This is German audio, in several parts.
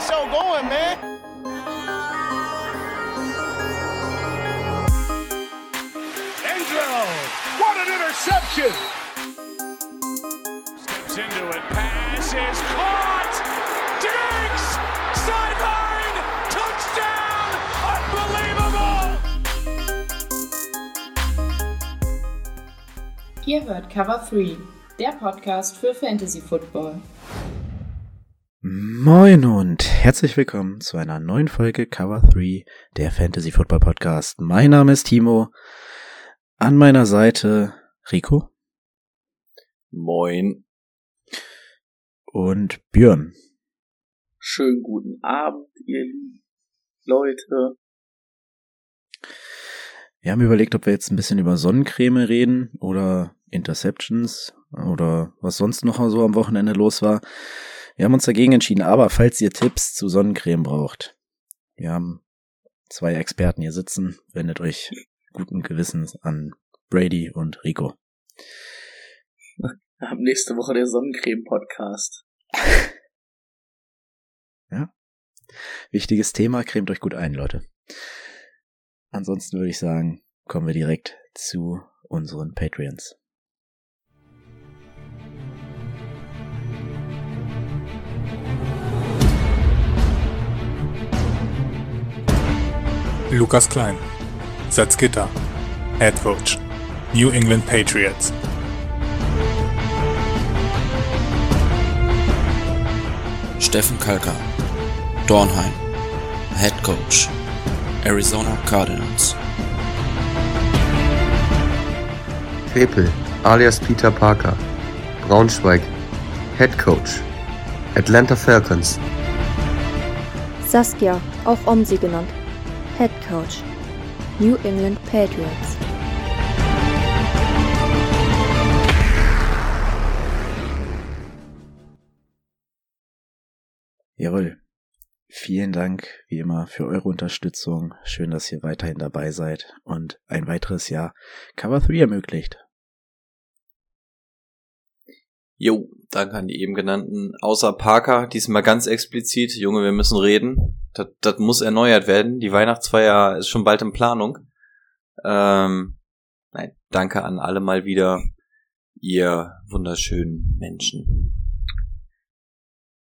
show going, man. Angelo, what an interception! Steps into it, pass is caught! Diggs! Sideline! Touchdown! Unbelievable! Ihr hört Cover 3, der Podcast für Fantasy Football. Moin und herzlich willkommen zu einer neuen Folge Cover 3 der Fantasy Football Podcast. Mein Name ist Timo. An meiner Seite Rico. Moin. Und Björn. Schönen guten Abend, ihr lieben Leute. Wir haben überlegt, ob wir jetzt ein bisschen über Sonnencreme reden oder Interceptions oder was sonst noch so am Wochenende los war. Wir haben uns dagegen entschieden, aber falls ihr Tipps zu Sonnencreme braucht, wir haben zwei Experten hier sitzen, wendet euch guten Gewissens an Brady und Rico. Wir haben nächste Woche der Sonnencreme-Podcast. Ja. Wichtiges Thema, cremt euch gut ein, Leute. Ansonsten würde ich sagen, kommen wir direkt zu unseren Patreons. Lukas Klein, Salzgitter, Head Coach, New England Patriots. Steffen Kalker, Dornheim, Head Coach, Arizona Cardinals. Krepel, alias Peter Parker, Braunschweig, Head Coach, Atlanta Falcons. Saskia, auch Omsi genannt, Head Coach, New England Patriots. Jawohl. Vielen Dank, wie immer, für eure Unterstützung. Schön, dass ihr weiterhin dabei seid und ein weiteres Jahr Cover 3 ermöglicht. Jo, danke an die eben genannten. Außer Parker, diesmal ganz explizit. Junge, wir müssen reden. Das, das muss erneuert werden. Die Weihnachtsfeier ist schon bald in Planung. Ähm, nein, danke an alle mal wieder, ihr wunderschönen Menschen.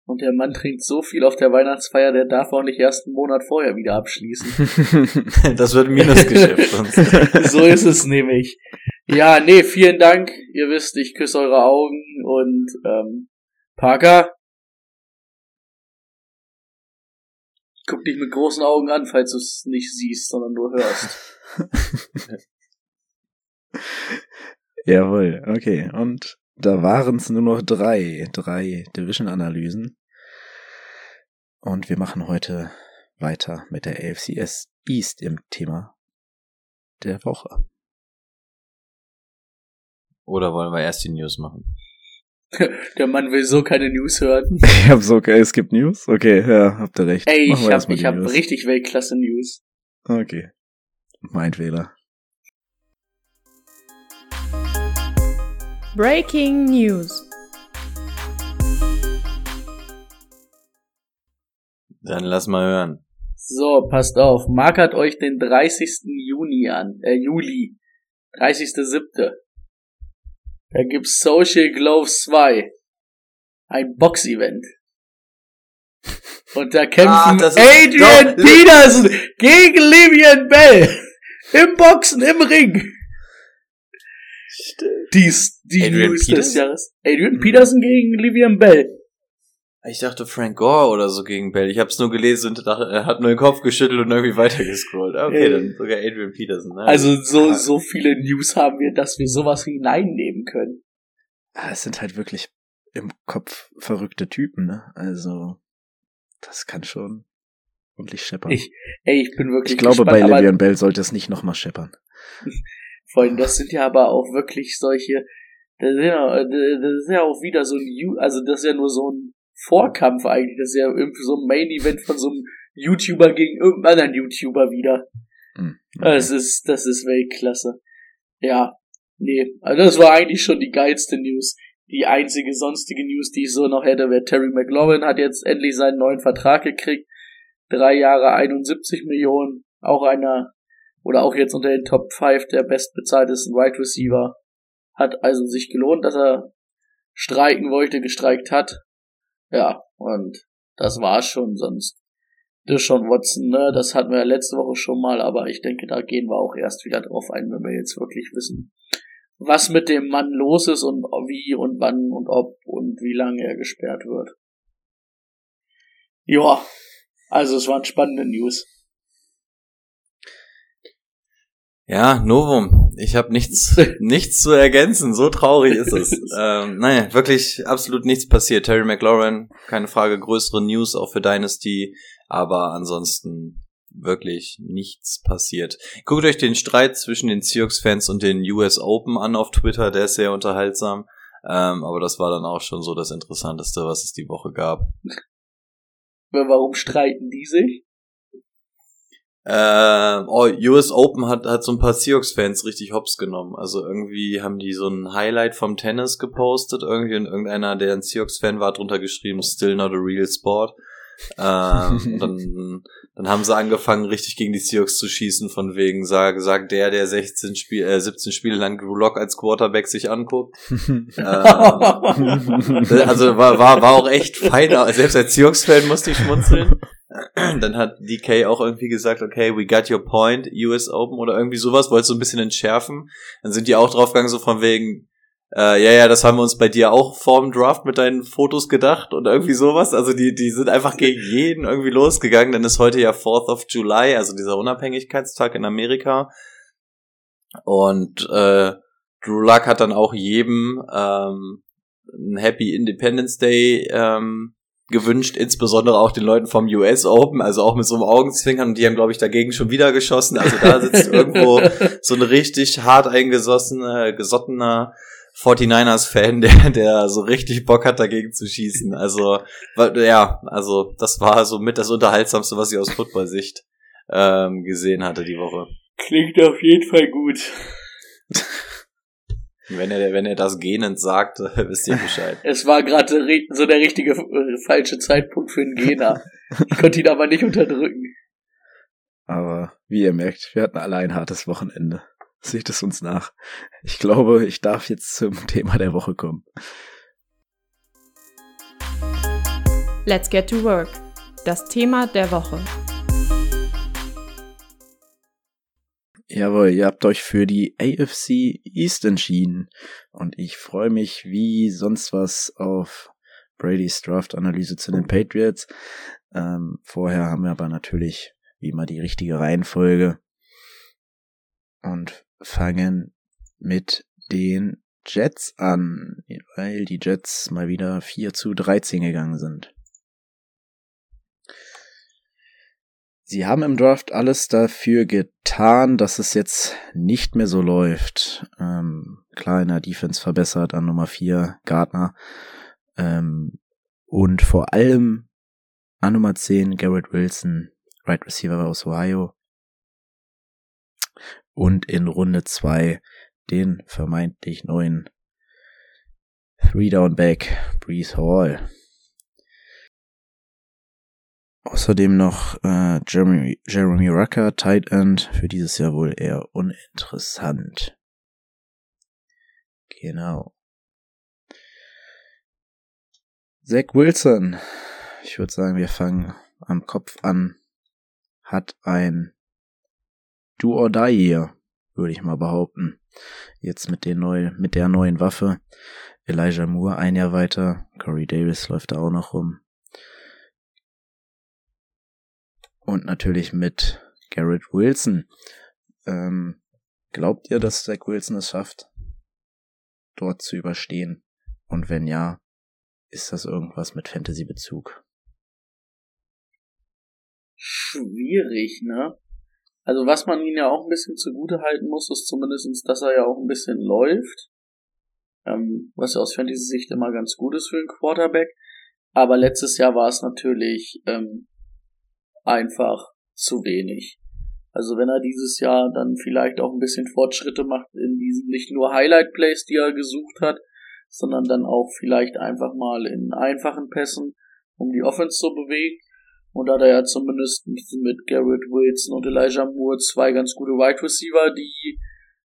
Und der Mann trinkt so viel auf der Weihnachtsfeier, der darf auch nicht erst einen Monat vorher wieder abschließen. das wird ein Minusgeschäft sonst. so ist es nämlich. Ja, nee, vielen Dank. Ihr wisst, ich küsse eure Augen und ähm, Parker. Guck dich mit großen Augen an, falls du es nicht siehst, sondern nur hörst. Jawohl, okay. Und da waren es nur noch drei, drei Division-Analysen. Und wir machen heute weiter mit der AFCS East im Thema der Woche. Oder wollen wir erst die News machen? Der Mann will so keine News hören. Ich hab so, okay, es gibt News? Okay, ja, habt ihr recht. Ey, ich hab, ich hab News. richtig Weltklasse-News. Okay. Mein Fehler. Breaking News. Dann lass mal hören. So, passt auf. Markert euch den 30. Juni an, äh, Juli. 30.07. Da gibt's Social Gloves 2. Ein Box-Event. Und da kämpfen Ah, Adrian Doch, Peterson gegen Livian Bell. Im Boxen, im Ring. Dies, die Adrian News des Peterson? Jahres. Adrian Peterson gegen Livian Bell. Ich dachte Frank Gore oder so gegen Bell. Ich hab's nur gelesen und dachte, er hat nur den Kopf geschüttelt und irgendwie weitergescrollt. Okay, Ja. dann sogar Adrian Peterson. Ne? Also so, Ah. so viele News haben wir, dass wir sowas hineinnehmen können. Ah, Es sind halt wirklich im Kopf verrückte Typen, ne? Also, das kann schon ordentlich scheppern. Ich, ey, ich bin wirklich ich glaube, gespannt, bei Le'Veon Bell sollte es nicht nochmal scheppern. Freunde, das sind ja aber auch wirklich solche, das ist ja, das ist ja auch wieder so ein, also das ist ja nur so ein Vorkampf eigentlich, das ist ja irgendwie so ein Main-Event von so einem YouTuber gegen irgendeinen anderen YouTuber wieder. Hm, Das ist, das ist Weltklasse. Ja, nee, also das war eigentlich schon die geilste News. Die einzige sonstige News, die ich so noch hätte, wäre Terry McLaurin hat jetzt endlich seinen neuen Vertrag gekriegt. Drei Jahre 71 Millionen. Auch einer, oder auch jetzt unter den Top 5 der bestbezahltesten Wide Receiver. Hat also sich gelohnt, dass er streiken wollte, gestreikt hat. Ja, und das war's schon, sonst Deshaun Watson, ne, das hatten wir letzte Woche schon mal, aber ich denke, da gehen wir auch erst wieder drauf ein, wenn wir jetzt wirklich wissen, was mit dem Mann los ist und wie und wann und ob und wie lange er gesperrt wird. Ja, also es waren spannende News. Ja, Novum. Ich habe nichts, nichts zu ergänzen. So traurig ist es. ähm, nein, wirklich absolut nichts passiert. Terry McLaurin, keine Frage, größere News auch für Dynasty, aber ansonsten wirklich nichts passiert. Guckt euch den Streit zwischen den Seahawks-Fans und den US Open an auf Twitter, der ist sehr unterhaltsam. Ähm, aber das war dann auch schon so das Interessanteste, was es die Woche gab. Warum streiten die sich? Äh, oh, US Open hat, hat so ein paar Seahawks-Fans richtig hops genommen. Also irgendwie haben die so ein Highlight vom Tennis gepostet. Irgendwie und irgendeiner, der ein Seahawks-Fan war, drunter geschrieben, still not a real sport. Ähm, dann, dann haben sie angefangen, richtig gegen die Seahawks zu schießen, von wegen, sag, sagt der, der 16 Spiel, äh, 17 Spiele lang Drew Lock als Quarterback sich anguckt. ähm, also war, war, war auch echt feiner. Selbst als Seahawks-Fan musste ich schmunzeln. Dann hat DK auch irgendwie gesagt, okay, we got your point, US Open oder irgendwie sowas, wollte so ein bisschen entschärfen. Dann sind die auch draufgegangen, so von wegen, äh, ja, ja, das haben wir uns bei dir auch vorm Draft mit deinen Fotos gedacht und irgendwie sowas. Also die, die sind einfach gegen jeden irgendwie losgegangen. Dann ist heute ja 4th of July, also dieser Unabhängigkeitstag in Amerika. Und äh, Drew Luck hat dann auch jedem ähm, ein Happy Independence Day ähm, gewünscht, insbesondere auch den Leuten vom US Open, also auch mit so einem Augenzwinkern und die haben, glaube ich, dagegen schon wieder geschossen. Also da sitzt irgendwo so ein richtig hart eingesossener, gesottener 49ers-Fan, der, der so richtig Bock hat, dagegen zu schießen. Also, ja, also das war so mit das Unterhaltsamste, was ich aus Football-Sicht ähm, gesehen hatte die Woche. Klingt auf jeden Fall gut. Wenn er, wenn er das gähnend sagt, wisst ihr Bescheid. Es war gerade so der richtige äh, falsche Zeitpunkt für einen Gähner. Ich konnte ihn aber nicht unterdrücken. Aber wie ihr merkt, wir hatten alle ein hartes Wochenende. Seht es uns nach. Ich glaube, ich darf jetzt zum Thema der Woche kommen. Let's get to work. Das Thema der Woche. Jawohl, ihr habt euch für die AFC East entschieden. Und ich freue mich wie sonst was auf Brady's Draft-Analyse zu den Patriots. Ähm, vorher haben wir aber natürlich wie immer die richtige Reihenfolge. Und fangen mit den Jets an, weil die Jets mal wieder 4 zu 13 gegangen sind. Sie haben im Draft alles dafür getan, dass es jetzt nicht mehr so läuft. Ähm, klar, in der Defense verbessert an Nummer 4 Gardner. Ähm, und vor allem an Nummer 10 Garrett Wilson, Right Receiver aus Ohio. Und in Runde 2 den vermeintlich neuen Three Down Back Breeze Hall. Außerdem noch äh, Jeremy, Jeremy Rucker, Tight End, für dieses Jahr wohl eher uninteressant. Genau. Zach Wilson, ich würde sagen, wir fangen am Kopf an, hat ein Do or Die hier, würde ich mal behaupten. Jetzt mit, den neuen, mit der neuen Waffe. Elijah Moore ein Jahr weiter, Corey Davis läuft da auch noch rum. Und natürlich mit Garrett Wilson. Ähm, glaubt ihr, dass Zach Wilson es schafft, dort zu überstehen? Und wenn ja, ist das irgendwas mit Fantasy-Bezug? Schwierig, ne? Also was man ihm ja auch ein bisschen zugute halten muss, ist zumindestens, dass er ja auch ein bisschen läuft. Ähm, was ja aus Fantasy-Sicht immer ganz gut ist für einen Quarterback. Aber letztes Jahr war es natürlich ähm, einfach zu wenig. Also wenn er dieses Jahr dann vielleicht auch ein bisschen Fortschritte macht in diesen nicht nur Highlight Plays, die er gesucht hat, sondern dann auch vielleicht einfach mal in einfachen Pässen, um die Offense zu bewegen. Und da hat er ja zumindest mit Garrett Wilson und Elijah Moore zwei ganz gute Wide Receiver, die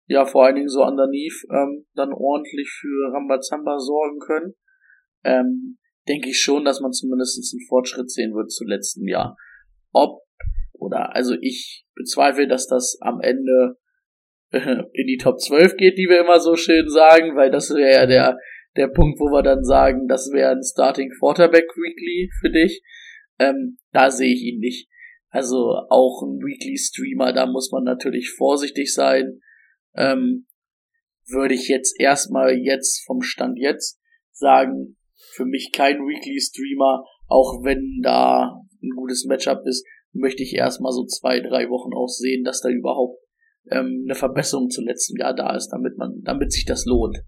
ja vor allen Dingen so underneath ähm, dann ordentlich für Rambazamba sorgen können, ähm, denke ich schon, dass man zumindest einen Fortschritt sehen wird zu letzten Jahr. Ob oder also ich bezweifle, dass das am Ende äh, in die Top 12 geht, die wir immer so schön sagen, weil das wäre ja der der Punkt, wo wir dann sagen, das wäre ein Starting Quarterback Weekly für dich. Ähm, da sehe ich ihn nicht. Also auch ein Weekly Streamer, da muss man natürlich vorsichtig sein. Ähm, würde ich jetzt erstmal jetzt vom Stand jetzt sagen, für mich kein Weekly Streamer, auch wenn da ein gutes Matchup ist, möchte ich erstmal so zwei, drei Wochen auch sehen, dass da überhaupt ähm, eine Verbesserung zum letzten Jahr da ist, damit man, damit sich das lohnt.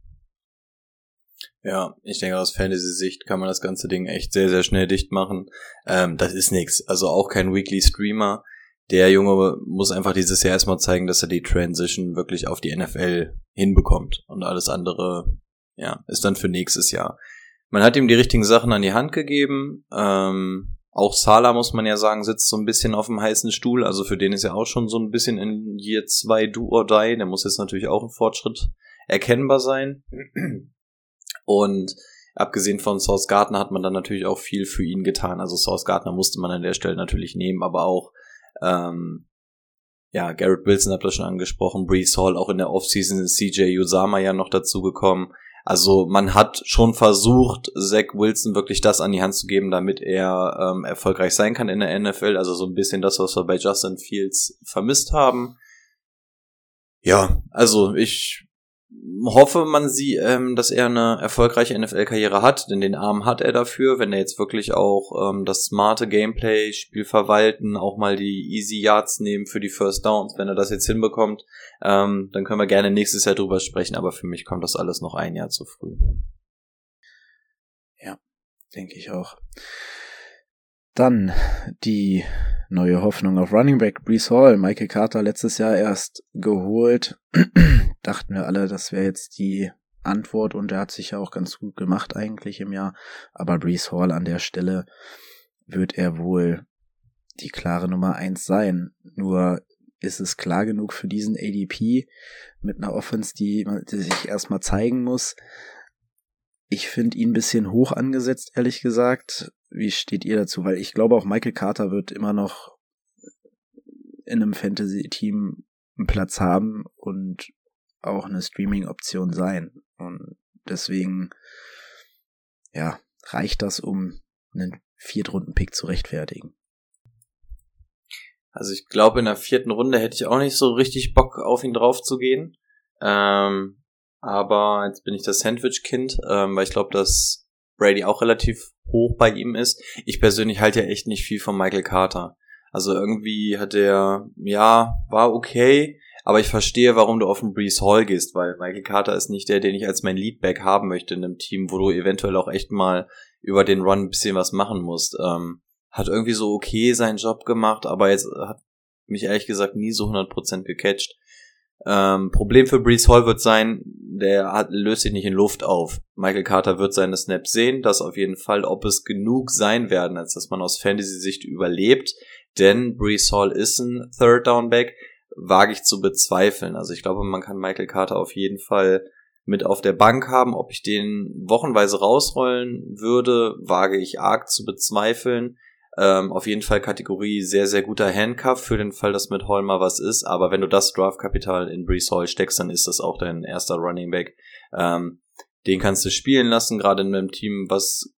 Ja, ich denke, aus Fantasy-Sicht kann man das ganze Ding echt sehr, sehr schnell dicht machen. Ähm, das ist nix. Also auch kein Weekly Streamer. Der Junge muss einfach dieses Jahr erstmal zeigen, dass er die Transition wirklich auf die NFL hinbekommt. Und alles andere, ja, ist dann für nächstes Jahr. Man hat ihm die richtigen Sachen an die Hand gegeben. Ähm, auch Sala, muss man ja sagen, sitzt so ein bisschen auf dem heißen Stuhl. Also für den ist ja auch schon so ein bisschen in Year 2 Do or Die. Der muss jetzt natürlich auch ein Fortschritt erkennbar sein. Und abgesehen von Source Gardner hat man dann natürlich auch viel für ihn getan. Also Source Gardner musste man an der Stelle natürlich nehmen, aber auch ähm, ja, Garrett Wilson habt ihr schon angesprochen, Brees Hall, auch in der Offseason ist CJ Usama ja noch dazu gekommen. Also man hat schon versucht, Zach Wilson wirklich das an die Hand zu geben, damit er ähm, erfolgreich sein kann in der NFL. Also so ein bisschen das, was wir bei Justin Fields vermisst haben. Ja, also ich hoffe man sie, ähm, dass er eine erfolgreiche NFL-Karriere hat, denn den Arm hat er dafür, wenn er jetzt wirklich auch ähm, das smarte Gameplay, Spiel verwalten, auch mal die Easy Yards nehmen für die First Downs, wenn er das jetzt hinbekommt, ähm, dann können wir gerne nächstes Jahr drüber sprechen, aber für mich kommt das alles noch ein Jahr zu früh. Ja, denke ich auch. Dann die neue Hoffnung auf Running Back Brees Hall. Michael Carter letztes Jahr erst geholt. Dachten wir alle, das wäre jetzt die Antwort und er hat sich ja auch ganz gut gemacht eigentlich im Jahr. Aber Brees Hall an der Stelle wird er wohl die klare Nummer eins sein. Nur ist es klar genug für diesen ADP mit einer Offense, die, die sich erstmal zeigen muss. Ich finde ihn ein bisschen hoch angesetzt, ehrlich gesagt. Wie steht ihr dazu? Weil ich glaube auch Michael Carter wird immer noch in einem Fantasy-Team einen Platz haben und auch eine Streaming-Option sein. Und deswegen, ja, reicht das, um einen Viertrunden-Pick zu rechtfertigen. Also ich glaube, in der vierten Runde hätte ich auch nicht so richtig Bock, auf ihn drauf zu gehen. Ähm, aber jetzt bin ich das Sandwich-Kind, ähm, weil ich glaube, dass Brady auch relativ hoch bei ihm ist. Ich persönlich halte ja echt nicht viel von Michael Carter. Also irgendwie hat er, ja, war okay, aber ich verstehe, warum du auf den Breeze Hall gehst, weil Michael Carter ist nicht der, den ich als mein Leadback haben möchte in einem Team, wo du eventuell auch echt mal über den Run ein bisschen was machen musst. Ähm, hat irgendwie so okay seinen Job gemacht, aber jetzt hat mich ehrlich gesagt nie so 100% gecatcht. Ähm, Problem für Breeze Hall wird sein, der hat, löst sich nicht in Luft auf. Michael Carter wird seine Snaps sehen, das auf jeden Fall, ob es genug sein werden, als dass man aus Fantasy-Sicht überlebt, denn Breeze Hall ist ein Third Down Back, wage ich zu bezweifeln. Also ich glaube, man kann Michael Carter auf jeden Fall mit auf der Bank haben. Ob ich den wochenweise rausrollen würde, wage ich arg zu bezweifeln. Ähm, auf jeden Fall Kategorie sehr, sehr guter Handcuff für den Fall, dass mit Hall mal was ist. Aber wenn du das Draftkapital in Brees Hall steckst, dann ist das auch dein erster Running Back. Ähm, den kannst du spielen lassen, gerade in einem Team, was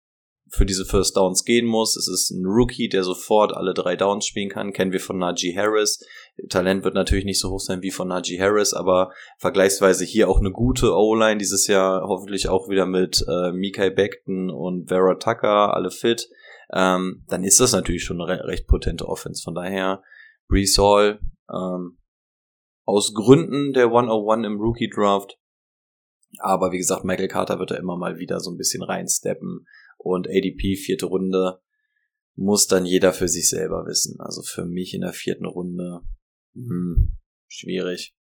für diese First Downs gehen muss. Es ist ein Rookie, der sofort alle drei Downs spielen kann. Kennen wir von Najee Harris. Talent wird natürlich nicht so hoch sein wie von Najee Harris, aber vergleichsweise hier auch eine gute O-Line dieses Jahr. Hoffentlich auch wieder mit äh, Mikai Beckton und Vera Tucker, alle fit ähm, dann ist das natürlich schon eine re recht potente Offense. Von daher, Brees Hall, ähm, aus Gründen der 101 im Rookie Draft. Aber wie gesagt, Michael Carter wird da immer mal wieder so ein bisschen reinsteppen. Und ADP, vierte Runde, muss dann jeder für sich selber wissen. Also für mich in der vierten Runde, hm, schwierig.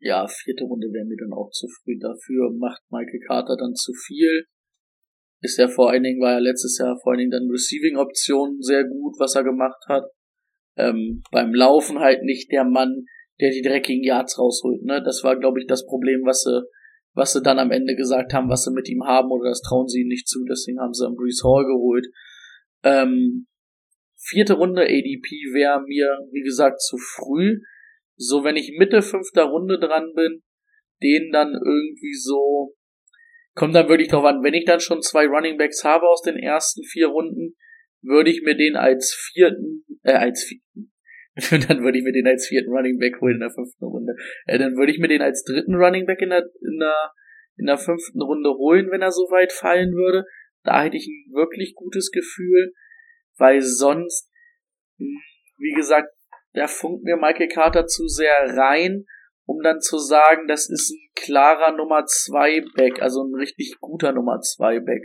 ja, vierte Runde wäre mir dann auch zu früh. Dafür macht Michael Carter dann zu viel. Ist ja vor allen Dingen, war ja letztes Jahr vor allen Dingen dann Receiving-Optionen sehr gut, was er gemacht hat. Ähm, beim Laufen halt nicht der Mann, der die dreckigen Yards rausholt. Ne? Das war, glaube ich, das Problem, was sie, was sie dann am Ende gesagt haben, was sie mit ihm haben, oder das trauen sie ihm nicht zu, deswegen haben sie am Brees Hall geholt. Ähm, vierte Runde ADP wäre mir, wie gesagt, zu früh. So, wenn ich Mitte fünfter Runde dran bin, den dann irgendwie so, kommt dann wirklich drauf an, wenn ich dann schon zwei Running Backs habe aus den ersten vier Runden, würde ich mir den als vierten, äh, als vierten, dann würde ich mir den als vierten Running Back holen in der fünften Runde. Äh, dann würde ich mir den als dritten Running Back in der, in der, in der fünften Runde holen, wenn er so weit fallen würde. Da hätte ich ein wirklich gutes Gefühl, weil sonst, hm, wie gesagt, da funkt mir Michael Carter zu sehr rein, um dann zu sagen, das ist ein klarer Nummer 2 Back, also ein richtig guter Nummer 2 Back.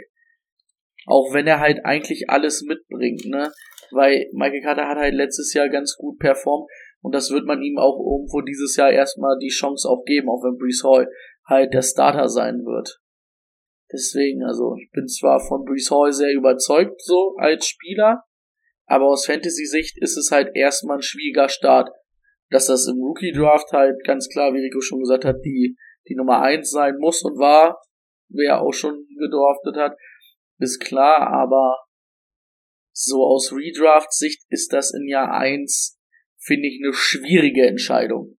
Auch wenn er halt eigentlich alles mitbringt, ne? Weil Michael Carter hat halt letztes Jahr ganz gut performt und das wird man ihm auch irgendwo dieses Jahr erstmal die Chance auch geben, auch wenn Brees Hall halt der Starter sein wird. Deswegen, also ich bin zwar von Brees Hall sehr überzeugt, so als Spieler, aber aus Fantasy-Sicht ist es halt erstmal ein schwieriger Start. Dass das im Rookie-Draft halt ganz klar, wie Rico schon gesagt hat, die, die Nummer eins sein muss und war, wer auch schon gedraftet hat, ist klar, aber so aus Redraft-Sicht ist das in Jahr eins finde ich, eine schwierige Entscheidung.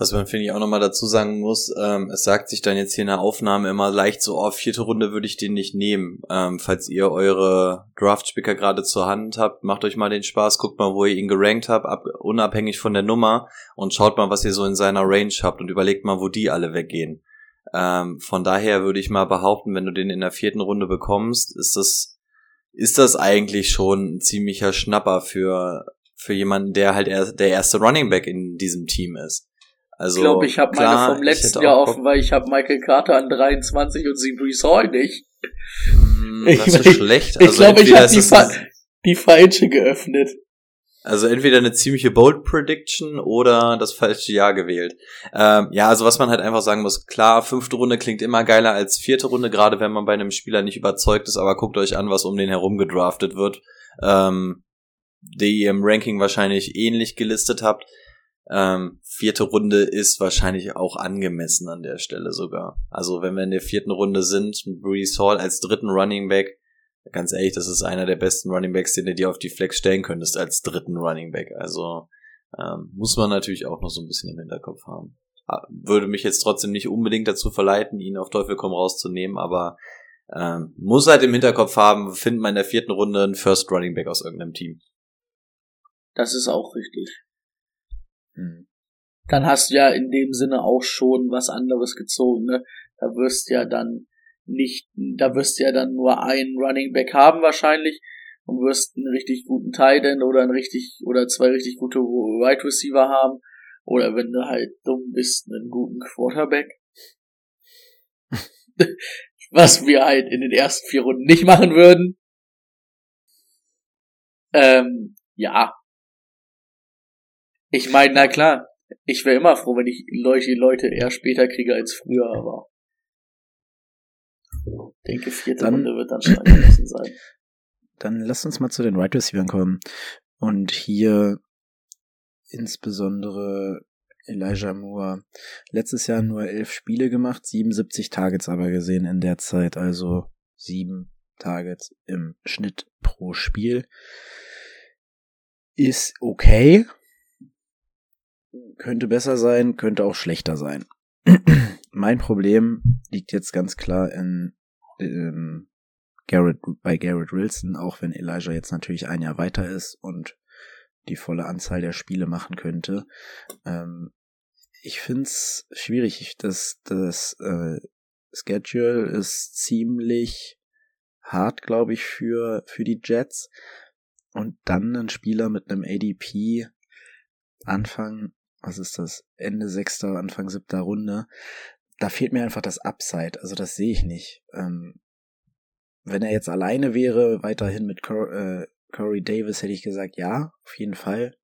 Was man, finde ich, auch nochmal dazu sagen muss, ähm, es sagt sich dann jetzt hier in der Aufnahme immer leicht so, oh, vierte Runde würde ich den nicht nehmen. Ähm, falls ihr eure Draft-Spicker gerade zur Hand habt, macht euch mal den Spaß, guckt mal, wo ihr ihn gerankt habt, ab, unabhängig von der Nummer und schaut mal, was ihr so in seiner Range habt und überlegt mal, wo die alle weggehen. Ähm, von daher würde ich mal behaupten, wenn du den in der vierten Runde bekommst, ist das, ist das eigentlich schon ein ziemlicher Schnapper für, für jemanden, der halt er, der erste Running Back in diesem Team ist. Also, ich glaube, ich habe meine vom letzten Jahr offen, weil ich habe Michael Carter an 23 und sie Brees Hall nicht. Mm, das ist ich, schlecht. Also ich glaube, ich habe die, fa die falsche geöffnet. Also entweder eine ziemliche Bold Prediction oder das falsche Jahr gewählt. Ähm, ja, also was man halt einfach sagen muss, klar, fünfte Runde klingt immer geiler als vierte Runde, gerade wenn man bei einem Spieler nicht überzeugt ist, aber guckt euch an, was um den herum gedraftet wird. Ähm, die ihr im Ranking wahrscheinlich ähnlich gelistet habt. Ähm, vierte Runde ist wahrscheinlich auch angemessen an der Stelle sogar. Also wenn wir in der vierten Runde sind, Brees Hall als dritten Running Back, ganz ehrlich, das ist einer der besten Running Backs, den du dir auf die Flex stellen könntest als dritten Running Back. Also ähm, muss man natürlich auch noch so ein bisschen im Hinterkopf haben. Ah, würde mich jetzt trotzdem nicht unbedingt dazu verleiten, ihn auf Teufel komm rauszunehmen, aber ähm, muss halt im Hinterkopf haben, findet man in der vierten Runde einen First Running Back aus irgendeinem Team. Das ist auch richtig. Hm. Dann hast du ja in dem Sinne auch schon was anderes gezogen, ne? Da wirst du ja dann nicht, da wirst du ja dann nur einen Running Back haben wahrscheinlich und wirst einen richtig guten Tight End oder einen richtig, oder zwei richtig gute Wide Receiver haben. Oder wenn du halt dumm bist, einen guten Quarterback. was wir halt in den ersten vier Runden nicht machen würden. Ähm, ja, ich meine, na klar, ich wäre immer froh, wenn ich solche Leute eher später kriege als früher, aber ich denke, vierte dann, Runde wird dann schon angemessen sein. Dann lass uns mal zu den Wide right Receivers kommen. Und hier insbesondere Elijah Moore. Letztes Jahr nur elf Spiele gemacht, 77 Targets aber gesehen in der Zeit, also sieben Targets im Schnitt pro Spiel. Ist okay, könnte besser sein, könnte auch schlechter sein. mein Problem liegt jetzt ganz klar in ähm, Garrett, bei Garrett Wilson, auch wenn Elijah jetzt natürlich ein Jahr weiter ist und die volle Anzahl der Spiele machen könnte. Ähm, ich find's schwierig. Das, das äh, Schedule ist ziemlich hart, glaube ich, für, für die Jets. Und dann ein Spieler mit einem ADP Anfang was ist das, Ende sechster, Anfang siebter Runde, da fehlt mir einfach das Upside, also das sehe ich nicht. Ähm, wenn er jetzt alleine wäre, weiterhin mit Cor äh, Corey Davis, hätte ich gesagt, ja, auf jeden Fall.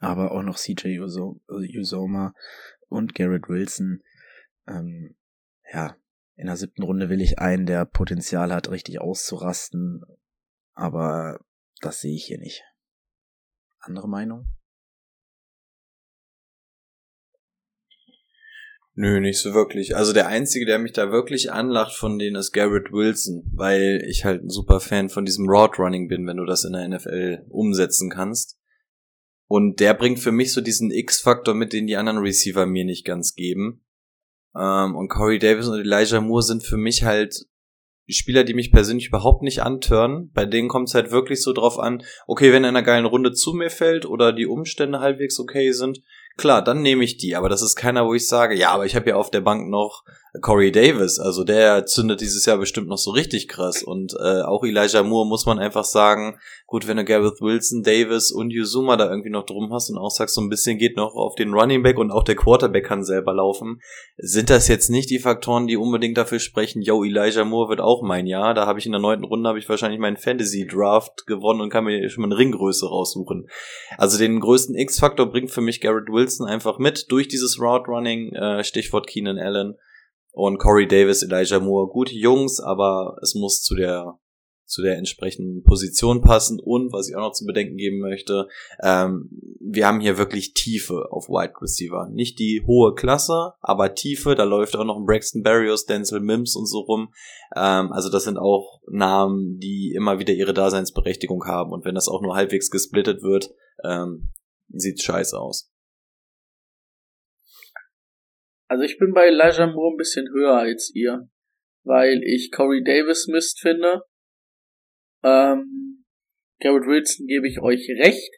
aber auch noch CJ Usoma und Garrett Wilson. Ähm, ja, in der siebten Runde will ich einen, der Potenzial hat, richtig auszurasten, aber das sehe ich hier nicht. Andere Meinung? Nö, nicht so wirklich. Also der einzige, der mich da wirklich anlacht von denen ist Garrett Wilson, weil ich halt ein super Fan von diesem Route Running bin, wenn du das in der NFL umsetzen kannst. Und der bringt für mich so diesen X-Faktor mit, den die anderen Receiver mir nicht ganz geben. Ähm, und Corey Davis und Elijah Moore sind für mich halt Spieler, die mich persönlich überhaupt nicht antören. Bei denen kommt es halt wirklich so drauf an, okay, wenn er in einer geilen Runde zu mir fällt oder die Umstände halbwegs okay sind, klar, dann nehme ich die. Aber das ist keiner, wo ich sage, ja, aber ich habe ja auf der Bank noch Corey Davis. Also der zündet dieses Jahr bestimmt noch so richtig krass. Und äh, auch Elijah Moore muss man einfach sagen, gut, wenn du Gareth Wilson, Davis und Yuzuma da irgendwie noch drum hast und auch sagst, so ein bisschen geht noch auf den Running Back und auch der Quarterback kann selber laufen, sind das jetzt nicht die Faktoren, die unbedingt dafür sprechen, yo, Elijah Moore wird auch mein Jahr. Da habe ich in der neunten Runde habe ich wahrscheinlich meinen Fantasy Draft gewonnen und kann mir schon mal eine Ringgröße raussuchen. Also den größten X-Faktor bringt für mich Garrett Wilson einfach mit durch dieses Route Running, äh, Stichwort Keenan Allen. Und Corey Davis, Elijah Moore, gute Jungs, aber es muss zu der zu der entsprechenden Position passen. Und was ich auch noch zu bedenken geben möchte, ähm, wir haben hier wirklich Tiefe auf Wide Receiver. Nicht die hohe Klasse, aber Tiefe. Da läuft auch noch ein Braxton Berrios, Denzel Mims und so rum. Ähm, also das sind auch Namen, die immer wieder ihre Daseinsberechtigung haben. Und wenn das auch nur halbwegs gesplittet wird, ähm, sieht scheiße aus. Also ich bin bei Elijah Moore ein bisschen höher als ihr, weil ich Corey Davis Mist finde. Ähm, Garrett Wilson gebe ich euch recht.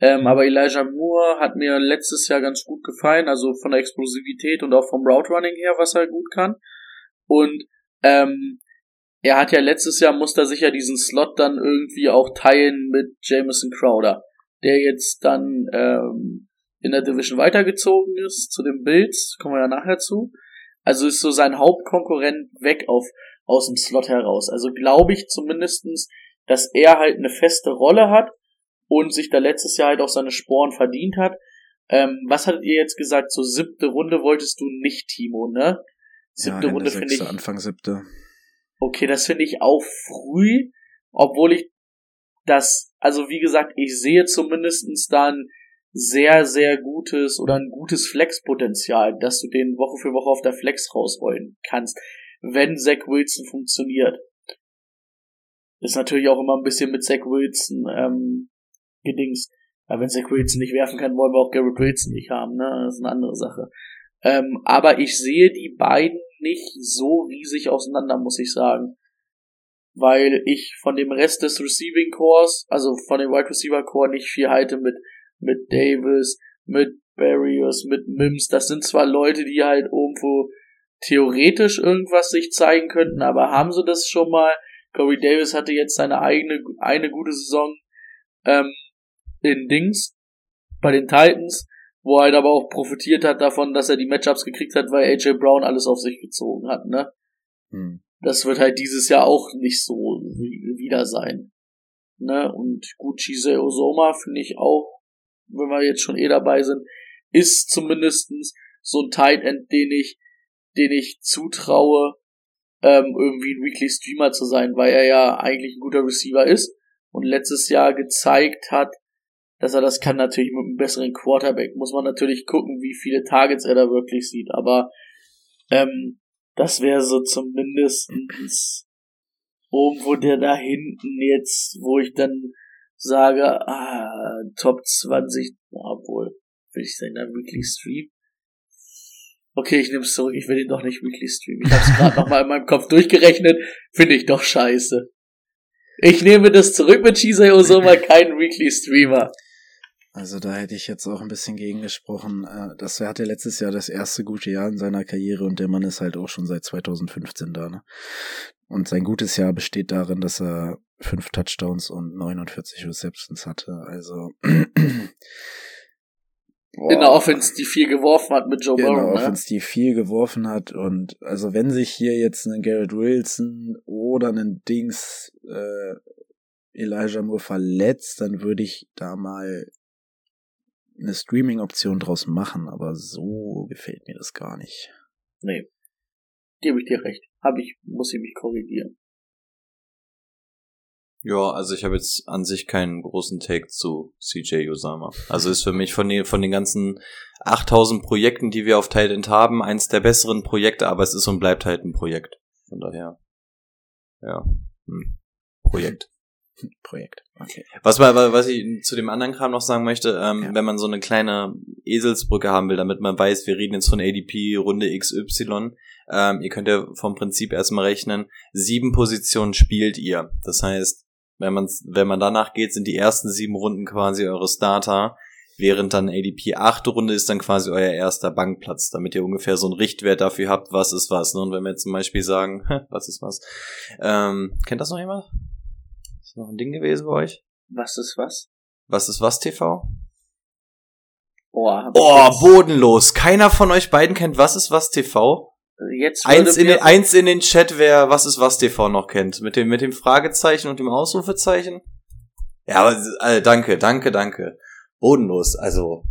Ähm, aber Elijah Moore hat mir letztes Jahr ganz gut gefallen, also von der Explosivität und auch vom Route Running her, was er gut kann. Und ähm, er hat ja letztes Jahr musste er sich ja diesen Slot dann irgendwie auch teilen mit Jameson Crowder, der jetzt dann ähm, in der Division weitergezogen ist zu den Bills, kommen wir ja nachher zu. Also ist so sein Hauptkonkurrent weg auf aus dem Slot heraus. Also glaube ich zumindestens, dass er halt eine feste Rolle hat und sich da letztes Jahr halt auch seine Sporen verdient hat. Ähm, was hattet ihr jetzt gesagt? So siebte Runde wolltest du nicht, Timo, ne? Siebte ja, Runde finde ich. Anfang siebte. Okay, das finde ich auch früh, obwohl ich das, also wie gesagt, ich sehe zumindestens dann sehr, sehr gutes oder ein gutes Flexpotenzial, dass du den Woche für Woche auf der Flex rausrollen kannst, wenn Zach Wilson funktioniert. Ist natürlich auch immer ein bisschen mit Zach Wilson ähm, gedingst. Aber wenn Zach Wilson nicht werfen kann, wollen wir auch Garrett Wilson nicht haben, ne? Das ist eine andere Sache. Ähm, aber ich sehe die beiden nicht so riesig auseinander, muss ich sagen. Weil ich von dem Rest des Receiving Cores, also von dem Wide Receiver Core nicht viel halte mit mit Davis, mit Barrios, mit Mims. Das sind zwar Leute, die halt irgendwo theoretisch irgendwas sich zeigen könnten, aber haben sie das schon mal? Corey Davis hatte jetzt seine eigene, eine gute Saison ähm, in Dings bei den Titans, wo er halt aber auch profitiert hat davon, dass er die Matchups gekriegt hat, weil AJ Brown alles auf sich gezogen hat, ne? Hm. Das wird halt dieses Jahr auch nicht so wieder sein. Ne? Und gut, Chise Osoma finde ich auch wenn wir jetzt schon eh dabei sind, ist zumindestens so ein Tight End, den ich, den ich zutraue, ähm, irgendwie ein Weekly Streamer zu sein, weil er ja eigentlich ein guter Receiver ist und letztes Jahr gezeigt hat, dass er das kann natürlich mit einem besseren Quarterback. Muss man natürlich gucken, wie viele Targets er da wirklich sieht, aber ähm, das wäre so zumindestens irgendwo der da hinten jetzt, wo ich dann sage, ah, Top 20, obwohl, will ich sagen, dann Weekly Stream? Okay, ich nehme es zurück, ich will ihn doch nicht Weekly Stream. Ich habe es gerade nochmal in meinem Kopf durchgerechnet, finde ich doch scheiße. Ich nehme das zurück mit Chisai Osoma, kein Weekly Streamer. Also da hätte ich jetzt auch ein bisschen gegen gesprochen. Äh, das hatte letztes Jahr das erste gute Jahr in seiner Karriere und der Mann ist halt auch schon seit 2015 da. Ne? Und sein gutes Jahr besteht darin, dass er fünf Touchdowns und 49 Receptions hatte. Also Boah. In der Offense, die viel geworfen hat mit Joe Burrow. In der ne? Offense, die viel geworfen hat. Und also wenn sich hier jetzt ein Garrett Wilson oder ein Dings äh, Elijah Moore verletzt, dann würde ich da mal eine Streaming-Option draus machen, aber so gefällt mir das gar nicht. Nee. Gebe ich dir recht. Hab ich, muss ich mich korrigieren. Ja, also ich habe jetzt an sich keinen großen Take zu CJ Usama. Also ist für mich von den, von den ganzen 8000 Projekten, die wir auf Titan haben, eins der besseren Projekte, aber es ist und bleibt halt ein Projekt. Von daher, ja, hm. Projekt. Projekt. Okay. Was, was ich zu dem anderen Kram noch sagen möchte, ähm, ja. wenn man so eine kleine Eselsbrücke haben will, damit man weiß, wir reden jetzt von ADP Runde XY, ähm, ihr könnt ja vom Prinzip erstmal rechnen, sieben Positionen spielt ihr. Das heißt, wenn man, wenn man danach geht, sind die ersten sieben Runden quasi eure Starter, während dann ADP achte Runde ist dann quasi euer erster Bankplatz, damit ihr ungefähr so einen Richtwert dafür habt, was ist was. Ne? Und wenn wir jetzt zum Beispiel sagen, was ist was, ähm, kennt das noch jemand? Ist noch ein Ding gewesen bei euch? Was ist was? Was ist was TV? Boah, oh, bodenlos. Keiner von euch beiden kennt Was ist was TV? Jetzt eins in, den, eins in den Chat, wer Was ist was TV noch kennt. Mit dem, mit dem Fragezeichen und dem Ausrufezeichen. Ja, aber, also, danke, danke, danke. Bodenlos. Also,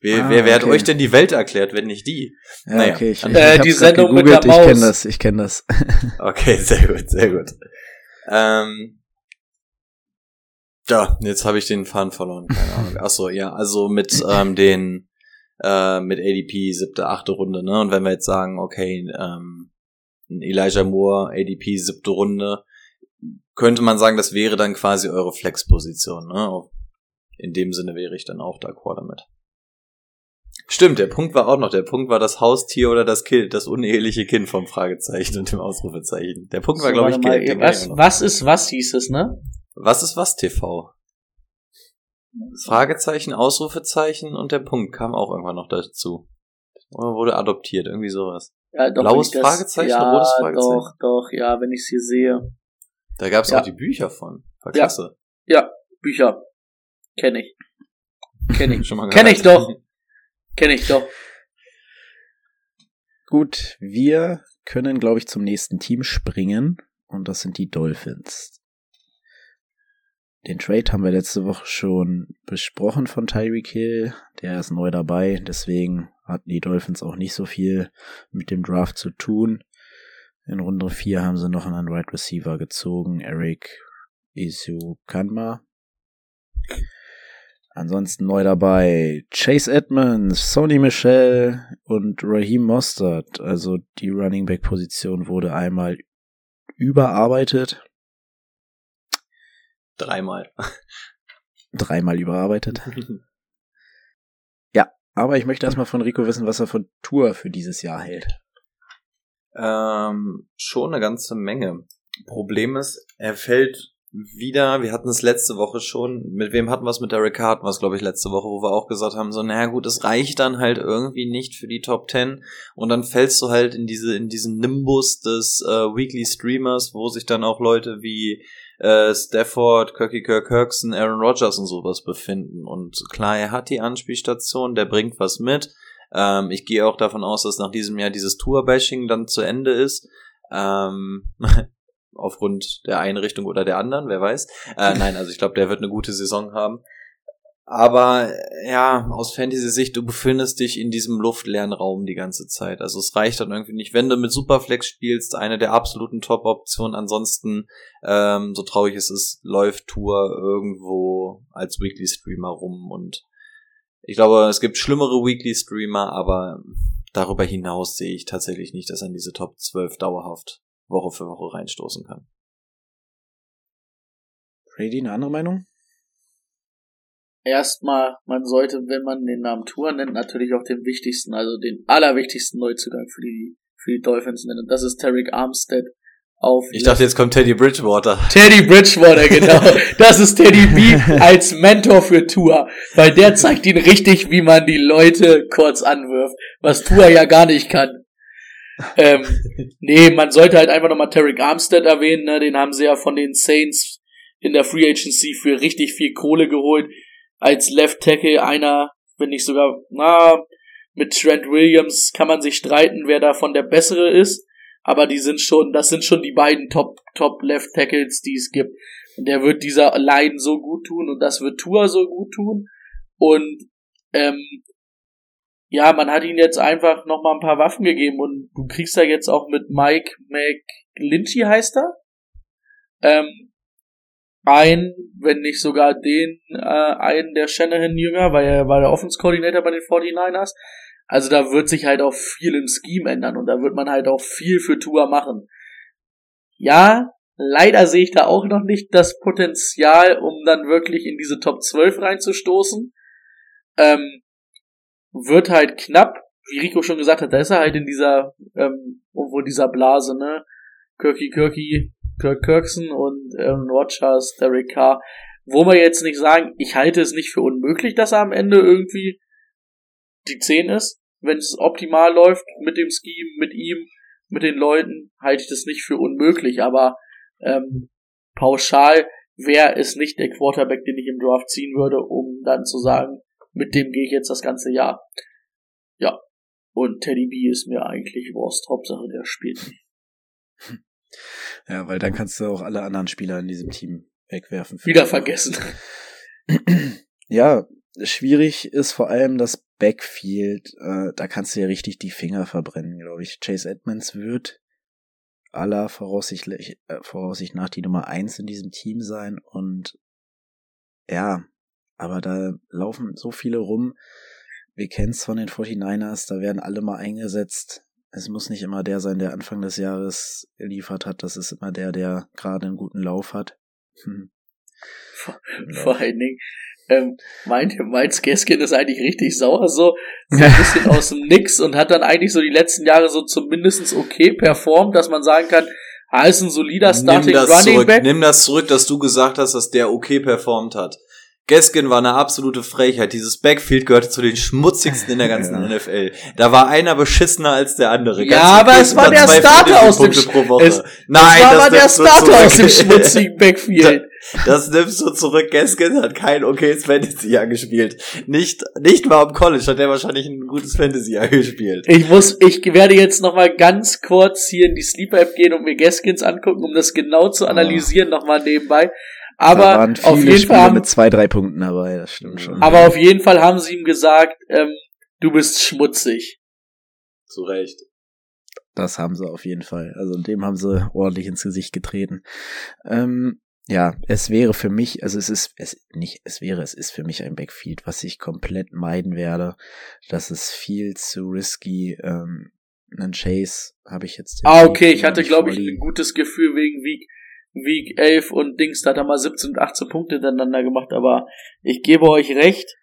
wer, ah, wer, wer okay. hat euch denn die Welt erklärt, wenn nicht die? Ja, naja, okay, ich, ich, äh, die Sendung mit der Maus. Ich kenne das, ich kenne das. okay, sehr gut, sehr gut. Ähm, ja, jetzt habe ich den Faden verloren. Keine Ahnung. Achso, ja, also mit ähm, den äh, mit ADP siebte, achte Runde, ne? Und wenn wir jetzt sagen, okay, ähm, Elijah Moore, ADP siebte Runde, könnte man sagen, das wäre dann quasi eure Flex-Position, ne? In dem Sinne wäre ich dann auch d'accord damit. Stimmt, der Punkt war auch noch. Der Punkt war das Haustier oder das Kind, das uneheliche Kind vom Fragezeichen und dem Ausrufezeichen. Der Punkt war, glaube ich, mal, was, was ist was hieß es, ne? Was ist was TV? Fragezeichen, Ausrufezeichen und der Punkt kam auch irgendwann noch dazu. Oder wurde adoptiert, irgendwie sowas. Ja, doch, Blaues das, Fragezeichen, ja, rotes Fragezeichen? Doch, doch, ja, wenn ich sie sehe. Da gab's ja. auch die Bücher von. War klasse. Ja, ja Bücher. Kenn ich. Kenn ich. Schon mal Kenn ich doch. Kenn ich doch. Gut, wir können, glaube ich, zum nächsten Team springen. Und das sind die Dolphins. Den Trade haben wir letzte Woche schon besprochen von Tyreek Hill. Der ist neu dabei, deswegen hatten die Dolphins auch nicht so viel mit dem Draft zu tun. In Runde 4 haben sie noch einen Wide Receiver gezogen, Eric Isu Kanma. Ansonsten neu dabei Chase Edmonds, Sony Michel und Raheem Mostert. Also die Running Back Position wurde einmal überarbeitet. Dreimal. Dreimal überarbeitet. ja, aber ich möchte erstmal von Rico wissen, was er von Tour für dieses Jahr hält. Ähm, schon eine ganze Menge. Problem ist, er fällt wieder, wir hatten es letzte Woche schon, mit wem hatten wir es mit Derek Hart, was glaube ich letzte Woche, wo wir auch gesagt haben, so, naja gut, es reicht dann halt irgendwie nicht für die Top 10 und dann fällst du halt in diese, in diesen Nimbus des äh, Weekly Streamers, wo sich dann auch Leute wie äh, Stafford, Kirky Kirk Kirkson, Aaron Rodgers und sowas befinden. Und klar, er hat die Anspielstation, der bringt was mit. Ähm, ich gehe auch davon aus, dass nach diesem Jahr dieses Tour-Bashing dann zu Ende ist. Ähm, aufgrund der Einrichtung oder der anderen, wer weiß. Äh, nein, also ich glaube, der wird eine gute Saison haben. Aber ja, aus Fantasy-Sicht, du befindest dich in diesem luftleeren Raum die ganze Zeit. Also es reicht dann irgendwie nicht. Wenn du mit Superflex spielst, eine der absoluten Top-Optionen. Ansonsten, ähm, so traurig es ist, läuft Tour irgendwo als Weekly-Streamer rum. Und ich glaube, es gibt schlimmere Weekly-Streamer, aber darüber hinaus sehe ich tatsächlich nicht, dass er in diese Top 12 dauerhaft Woche für Woche reinstoßen kann. Freddy, eine andere Meinung? Erstmal, man sollte, wenn man den Namen Tour nennt, natürlich auch den wichtigsten, also den allerwichtigsten Neuzugang für die, für die Dolphins nennen. Und das ist Tarek Armstead auf. Ich dachte, jetzt kommt Teddy Bridgewater. Teddy Bridgewater, genau. Das ist Teddy B als Mentor für Tour, weil der zeigt ihn richtig, wie man die Leute kurz anwirft, was Tour ja gar nicht kann. ähm, nee, man sollte halt einfach nochmal Tarek Armstead erwähnen, ne? den haben sie ja von den Saints in der Free Agency für richtig viel Kohle geholt als Left Tackle einer, wenn nicht sogar, na, mit Trent Williams kann man sich streiten, wer davon der bessere ist. Aber die sind schon, das sind schon die beiden Top, Top Left Tackles, die es gibt. Und der wird dieser Line so gut tun und das wird Tour so gut tun. Und ähm, ja, man hat ihnen jetzt einfach nochmal ein paar Waffen gegeben und du kriegst da jetzt auch mit Mike McLinchy heißt er, ähm, ein, wenn nicht sogar den, äh, einen der Shanahan-Jünger, weil er war der Offense-Coordinator bei den 49ers. Also da wird sich halt auch viel im Scheme ändern und da wird man halt auch viel für Tour machen. Ja, leider sehe ich da auch noch nicht das Potenzial, um dann wirklich in diese Top 12 reinzustoßen. Ähm, wird halt knapp, wie Rico schon gesagt hat, da ist er halt in dieser, ähm, irgendwo dieser Blase, ne? Kirky Kirky, Kirk Kirkson und ähm, Rogers, Derek Carr, wo wir jetzt nicht sagen, ich halte es nicht für unmöglich, dass er am Ende irgendwie die 10 ist, wenn es optimal läuft mit dem Scheme, mit ihm, mit den Leuten, halte ich das nicht für unmöglich, aber ähm, pauschal wäre es nicht der Quarterback, den ich im Draft ziehen würde, um dann zu sagen, mit dem gehe ich jetzt das ganze Jahr. Ja. Und Teddy B ist mir eigentlich Wurst. Hauptsache, der spielt nicht. Ja, weil dann kannst du auch alle anderen Spieler in diesem Team wegwerfen. Wieder vergessen. Ja, schwierig ist vor allem das Backfield. Äh, da kannst du ja richtig die Finger verbrennen, glaube ich. Chase Edmonds wird aller voraussichtlich, äh, Voraussicht nach die Nummer eins in diesem Team sein und ja, aber da laufen so viele rum. Wir kennen es von den 49ers, da werden alle mal eingesetzt. Es muss nicht immer der sein, der Anfang des Jahres geliefert hat. Das ist immer der, der gerade einen guten Lauf hat. Hm. Vor, vor allen Dingen, ähm, meint, meint Gaskin ist eigentlich richtig sauer, so, so ein bisschen aus dem Nix und hat dann eigentlich so die letzten Jahre so zumindest okay performt, dass man sagen kann, ah, ist ein solider Starting Nimm das Running zurück, Back. nimm das zurück, dass du gesagt hast, dass der okay performt hat. Gaskin war eine absolute Frechheit. Dieses Backfield gehörte zu den schmutzigsten in der ganzen NFL. Da war einer beschissener als der andere. Ja, Ganz aber im es war der Starter aus dem, Punkte pro Woche. es, Nein, es war das aber der nimmst du Starter aus dem zurück. schmutzigen Backfield. Das nimmst du zurück. Gaskin hat kein okayes Fantasy-Jahr gespielt. Nicht, nicht mal am College hat er wahrscheinlich ein gutes Fantasy-Jahr gespielt. Ich muss, ich werde jetzt noch mal ganz kurz hier in die Sleeper App gehen und mir Gaskins angucken, um das genau zu analysieren, noch mal nebenbei. Da Aber waren auf viele jeden Spieler Fall haben, mit zwei, drei Punkten dabei, das stimmt schon. aber auf jeden Fall haben sie ihm gesagt, ähm, du bist schmutzig. Zu Recht. Das haben sie auf jeden Fall. Also dem haben sie ordentlich ins Gesicht getreten. Ähm, ja, es wäre für mich, also es ist, es nicht, es wäre, es ist für mich ein Backfield, was ich komplett meiden werde. Das ist viel zu risky. Ähm, einen Chase habe ich jetzt. Ah, okay, ich hatte, glaube ich, ein gutes Gefühl wegen Week, Week 11 und Dings, da hat er mal 17 und 18 Punkte hintereinander gemacht, aber ich gebe euch recht,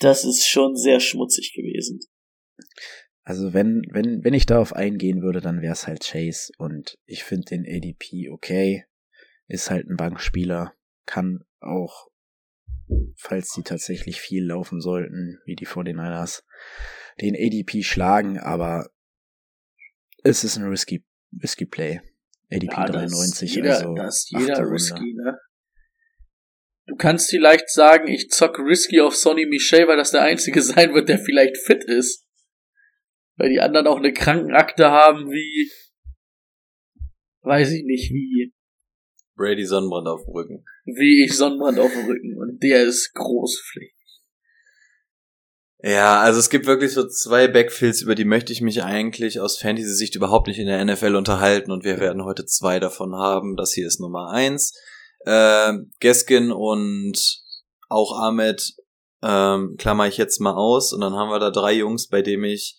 das ist schon sehr schmutzig gewesen. Also wenn, wenn, wenn ich darauf eingehen würde, dann wäre es halt Chase und ich finde den ADP okay. Ist halt ein Bankspieler, kann auch, falls die tatsächlich viel laufen sollten, wie die 49ers, den ADP schlagen, aber es ist ein risky, risky Play. ADP Ja, das 93, ist jeder, also das ist jeder risky, ne? Du kannst vielleicht sagen, ich zock risky auf Sonny Michel, weil das der einzige sein wird, der vielleicht fit ist. Weil die anderen auch eine Krankenakte haben wie, weiß ich nicht, wie, Brady Sonnenbrand auf dem Rücken. wie ich Sonnenbrand auf dem Rücken. Und der ist großflächig. Ja, also es gibt wirklich so zwei Backfields, über die möchte ich mich eigentlich aus Fantasy-Sicht überhaupt nicht in der NFL unterhalten und wir werden heute zwei davon haben. Das hier ist Nummer eins. Ähm, Geskin und auch Ahmed ähm, klammer ich jetzt mal aus und dann haben wir da drei Jungs, bei denen ich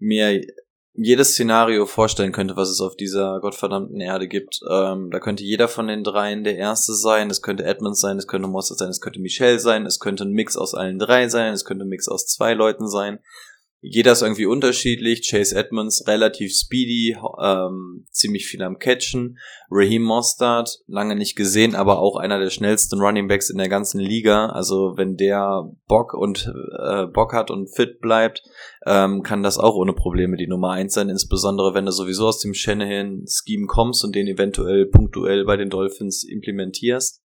mir jedes Szenario vorstellen könnte, was es auf dieser gottverdammten Erde gibt. Ähm, da könnte jeder von den dreien der Erste sein. Es könnte Edmonds sein, es könnte Mostert sein, es könnte Michelle sein, es könnte ein Mix aus allen drei sein, es könnte ein Mix aus zwei Leuten sein. Jeder ist irgendwie unterschiedlich. Chase Edmonds relativ speedy, ähm, ziemlich viel am Catchen. Raheem Mostard, lange nicht gesehen, aber auch einer der schnellsten Running Backs in der ganzen Liga. Also wenn der Bock und äh, Bock hat und fit bleibt, ähm, kann das auch ohne Probleme die Nummer eins sein, insbesondere wenn du sowieso aus dem Shanahan-Scheme kommst und den eventuell punktuell bei den Dolphins implementierst.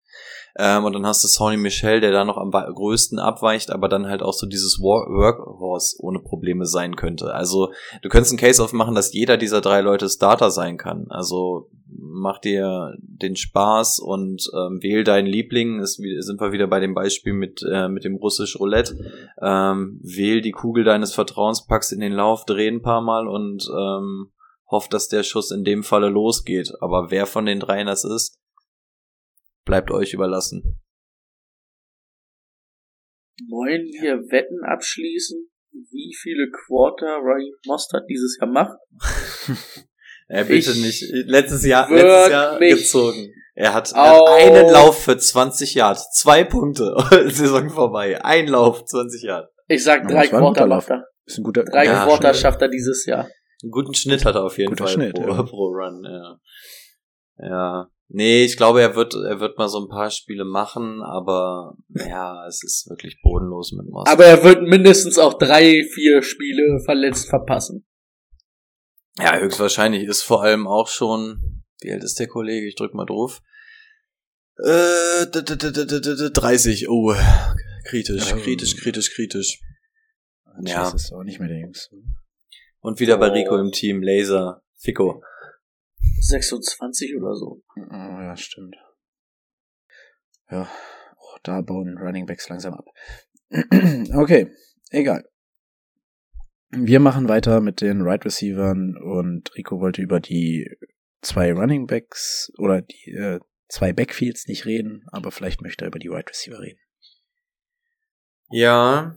Ähm, und dann hast du Sonny Michel, der da noch am größten abweicht, aber dann halt auch so dieses Workhorse ohne Probleme sein könnte. Also du könntest einen Case aufmachen, dass jeder dieser drei Leute Starter sein kann. Also mach dir den Spaß und ähm, wähl deinen Liebling. Ist, sind wir wieder bei dem Beispiel mit, äh, mit dem russisch Roulette. Ähm, wähl die Kugel deines Vertrauens, packst in den Lauf, dreh ein paar Mal und ähm, hoff, dass der Schuss in dem Falle losgeht. Aber wer von den dreien das ist, bleibt euch überlassen. Wollen wir Wetten abschließen, wie viele Quarter Ryan Mostert dieses Jahr macht? er bitte ich nicht. Letztes Jahr, letztes Jahr gezogen. Er hat, er hat einen Lauf für 20 Yards. Zwei Punkte. Saison vorbei. Ein Lauf, 20 Yards. Ich sag drei Quarter macht er. Ist ein guter, drei ja, Quarter schafft er dieses Jahr. Einen guten Schnitt hat er auf jeden Guter Fall Schnitt, pro, ja. pro Run, ja. Ja. Nee, ich glaube, er wird, er wird mal so ein paar Spiele machen, aber ja, es ist wirklich bodenlos mit Moss. Aber er wird mindestens auch drei, vier Spiele verletzt verpassen. Ja, höchstwahrscheinlich ist vor allem auch schon, wie alt ist der Kollege? Ich drück mal drauf. Äh, 30, oh, kritisch, kritisch, kritisch, kritisch. Ja. Das ist auch nicht mehr der Jüngste. Und wieder bei Rico im Team, Laser, Fico. 26 oder so. Ja, stimmt. Ja, oh, da bauen Running Backs langsam ab. okay, egal. Wir machen weiter mit den Right Receivern und Rico wollte über die zwei Running Backs oder die äh, zwei Backfields nicht reden, aber vielleicht möchte er über die Wide Receiver reden. Ja,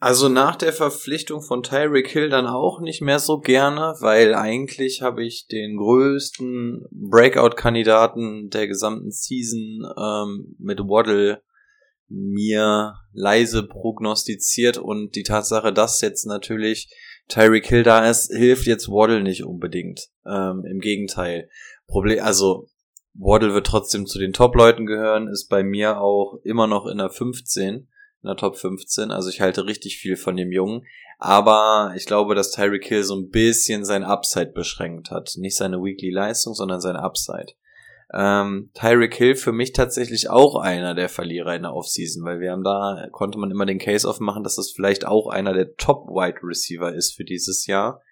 also nach der Verpflichtung von Tyreek Hill dann auch nicht mehr so gerne, weil eigentlich habe ich den größten Breakout-Kandidaten der gesamten Season ähm, mit Waddle mir leise prognostiziert und die Tatsache, dass jetzt natürlich Tyreek Hill da ist, hilft jetzt Waddle nicht unbedingt. Ähm, Im Gegenteil. Problem, also Waddle wird trotzdem zu den Top-Leuten gehören, ist bei mir auch immer noch in der 15 in der Top 15. Also ich halte richtig viel von dem Jungen. Aber ich glaube, dass Tyreek Hill so ein bisschen sein Upside beschränkt hat. Nicht seine Weekly-Leistung, sondern sein Upside. Ähm, Tyreek Hill für mich tatsächlich auch einer der Verlierer in der Offseason, weil wir haben da, konnte man immer den Case aufmachen, dass das vielleicht auch einer der Top-Wide Receiver ist für dieses Jahr.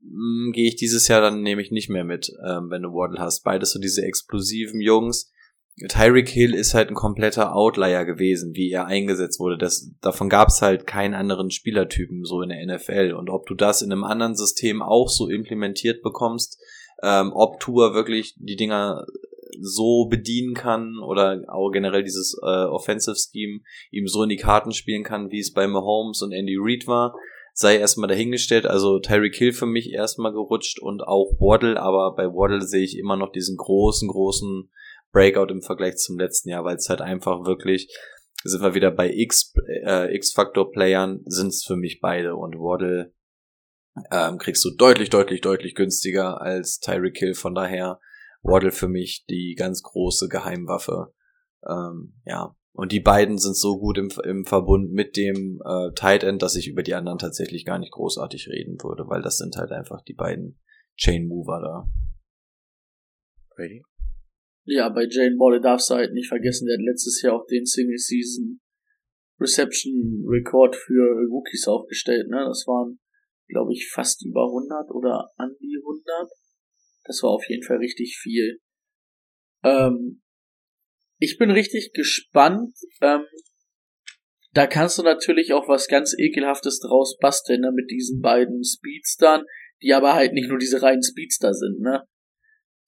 Hm, Gehe ich dieses Jahr dann nämlich nicht mehr mit, ähm, wenn du Waddle hast. Beides so diese explosiven Jungs, Tyreek Hill ist halt ein kompletter Outlier gewesen, wie er eingesetzt wurde. Das, davon gab es halt keinen anderen Spielertypen so in der NFL. Und ob du das in einem anderen System auch so implementiert bekommst, ähm, ob Tour wirklich die Dinger so bedienen kann oder auch generell dieses äh, Offensive Scheme ihm so in die Karten spielen kann, wie es bei Mahomes und Andy Reid war, sei erstmal dahingestellt. Also Tyreek Hill für mich erstmal gerutscht und auch Waddle, aber bei Waddle sehe ich immer noch diesen großen, großen Breakout im Vergleich zum letzten Jahr, weil es halt einfach wirklich, sind wir wieder bei X, äh, X-Factor-Playern, sind es für mich beide und Waddle ähm, kriegst du deutlich, deutlich, deutlich günstiger als Tyreek Hill, von daher Waddle für mich die ganz große Geheimwaffe. Ähm, ja, und die beiden sind so gut im, im Verbund mit dem äh, Tight End, dass ich über die anderen tatsächlich gar nicht großartig reden würde, weil das sind halt einfach die beiden Chain Mover da. Ready? Ja, bei Jane Waddle darfst du halt nicht vergessen, der hat letztes Jahr auch den Single Season Reception Rekord für Rookies aufgestellt, ne? Das waren, glaube ich, fast über 100 oder an die 100. Das war auf jeden Fall richtig viel. Ähm, ich bin richtig gespannt. Ähm, da kannst du natürlich auch was ganz ekelhaftes draus basteln, ne? Mit diesen beiden Speedstern, die aber halt nicht nur diese reinen Speedster sind, ne?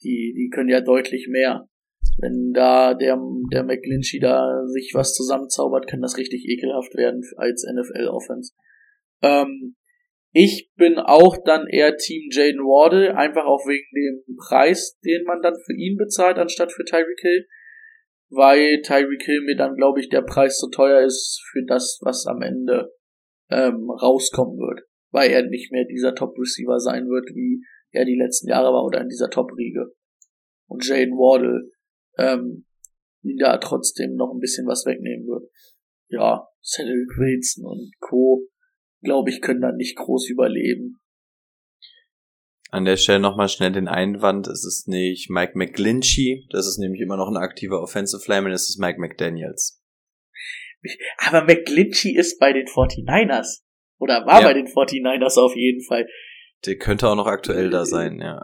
Die, die können ja deutlich mehr. Wenn da der, der McGlinchey da sich was zusammenzaubert, kann das richtig ekelhaft werden als NFL-Offense. Ähm, ich bin auch dann eher Team Jaden Wardle, einfach auch wegen dem Preis, den man dann für ihn bezahlt, anstatt für Tyreek Hill. Weil Tyreek Hill mir dann, glaube ich, der Preis zu teuer ist für das, was am Ende ähm, rauskommen wird. Weil er nicht mehr dieser Top-Receiver sein wird, wie er die letzten Jahre war oder in dieser Top-Riege. Und Jaden Wardle ähm, ihn da trotzdem noch ein bisschen was wegnehmen wird. Ja, Cedric Wilson und Co., glaube ich, können da nicht groß überleben. An der Stelle nochmal schnell den Einwand, es ist nicht Mike McGlinchey, das ist nämlich immer noch ein aktiver Offensive Lineman, es ist Mike McDaniels. Aber McGlinchey ist bei den 49ers. Oder war ja. bei den 49ers auf jeden Fall. Der könnte auch noch aktuell da sein, ja.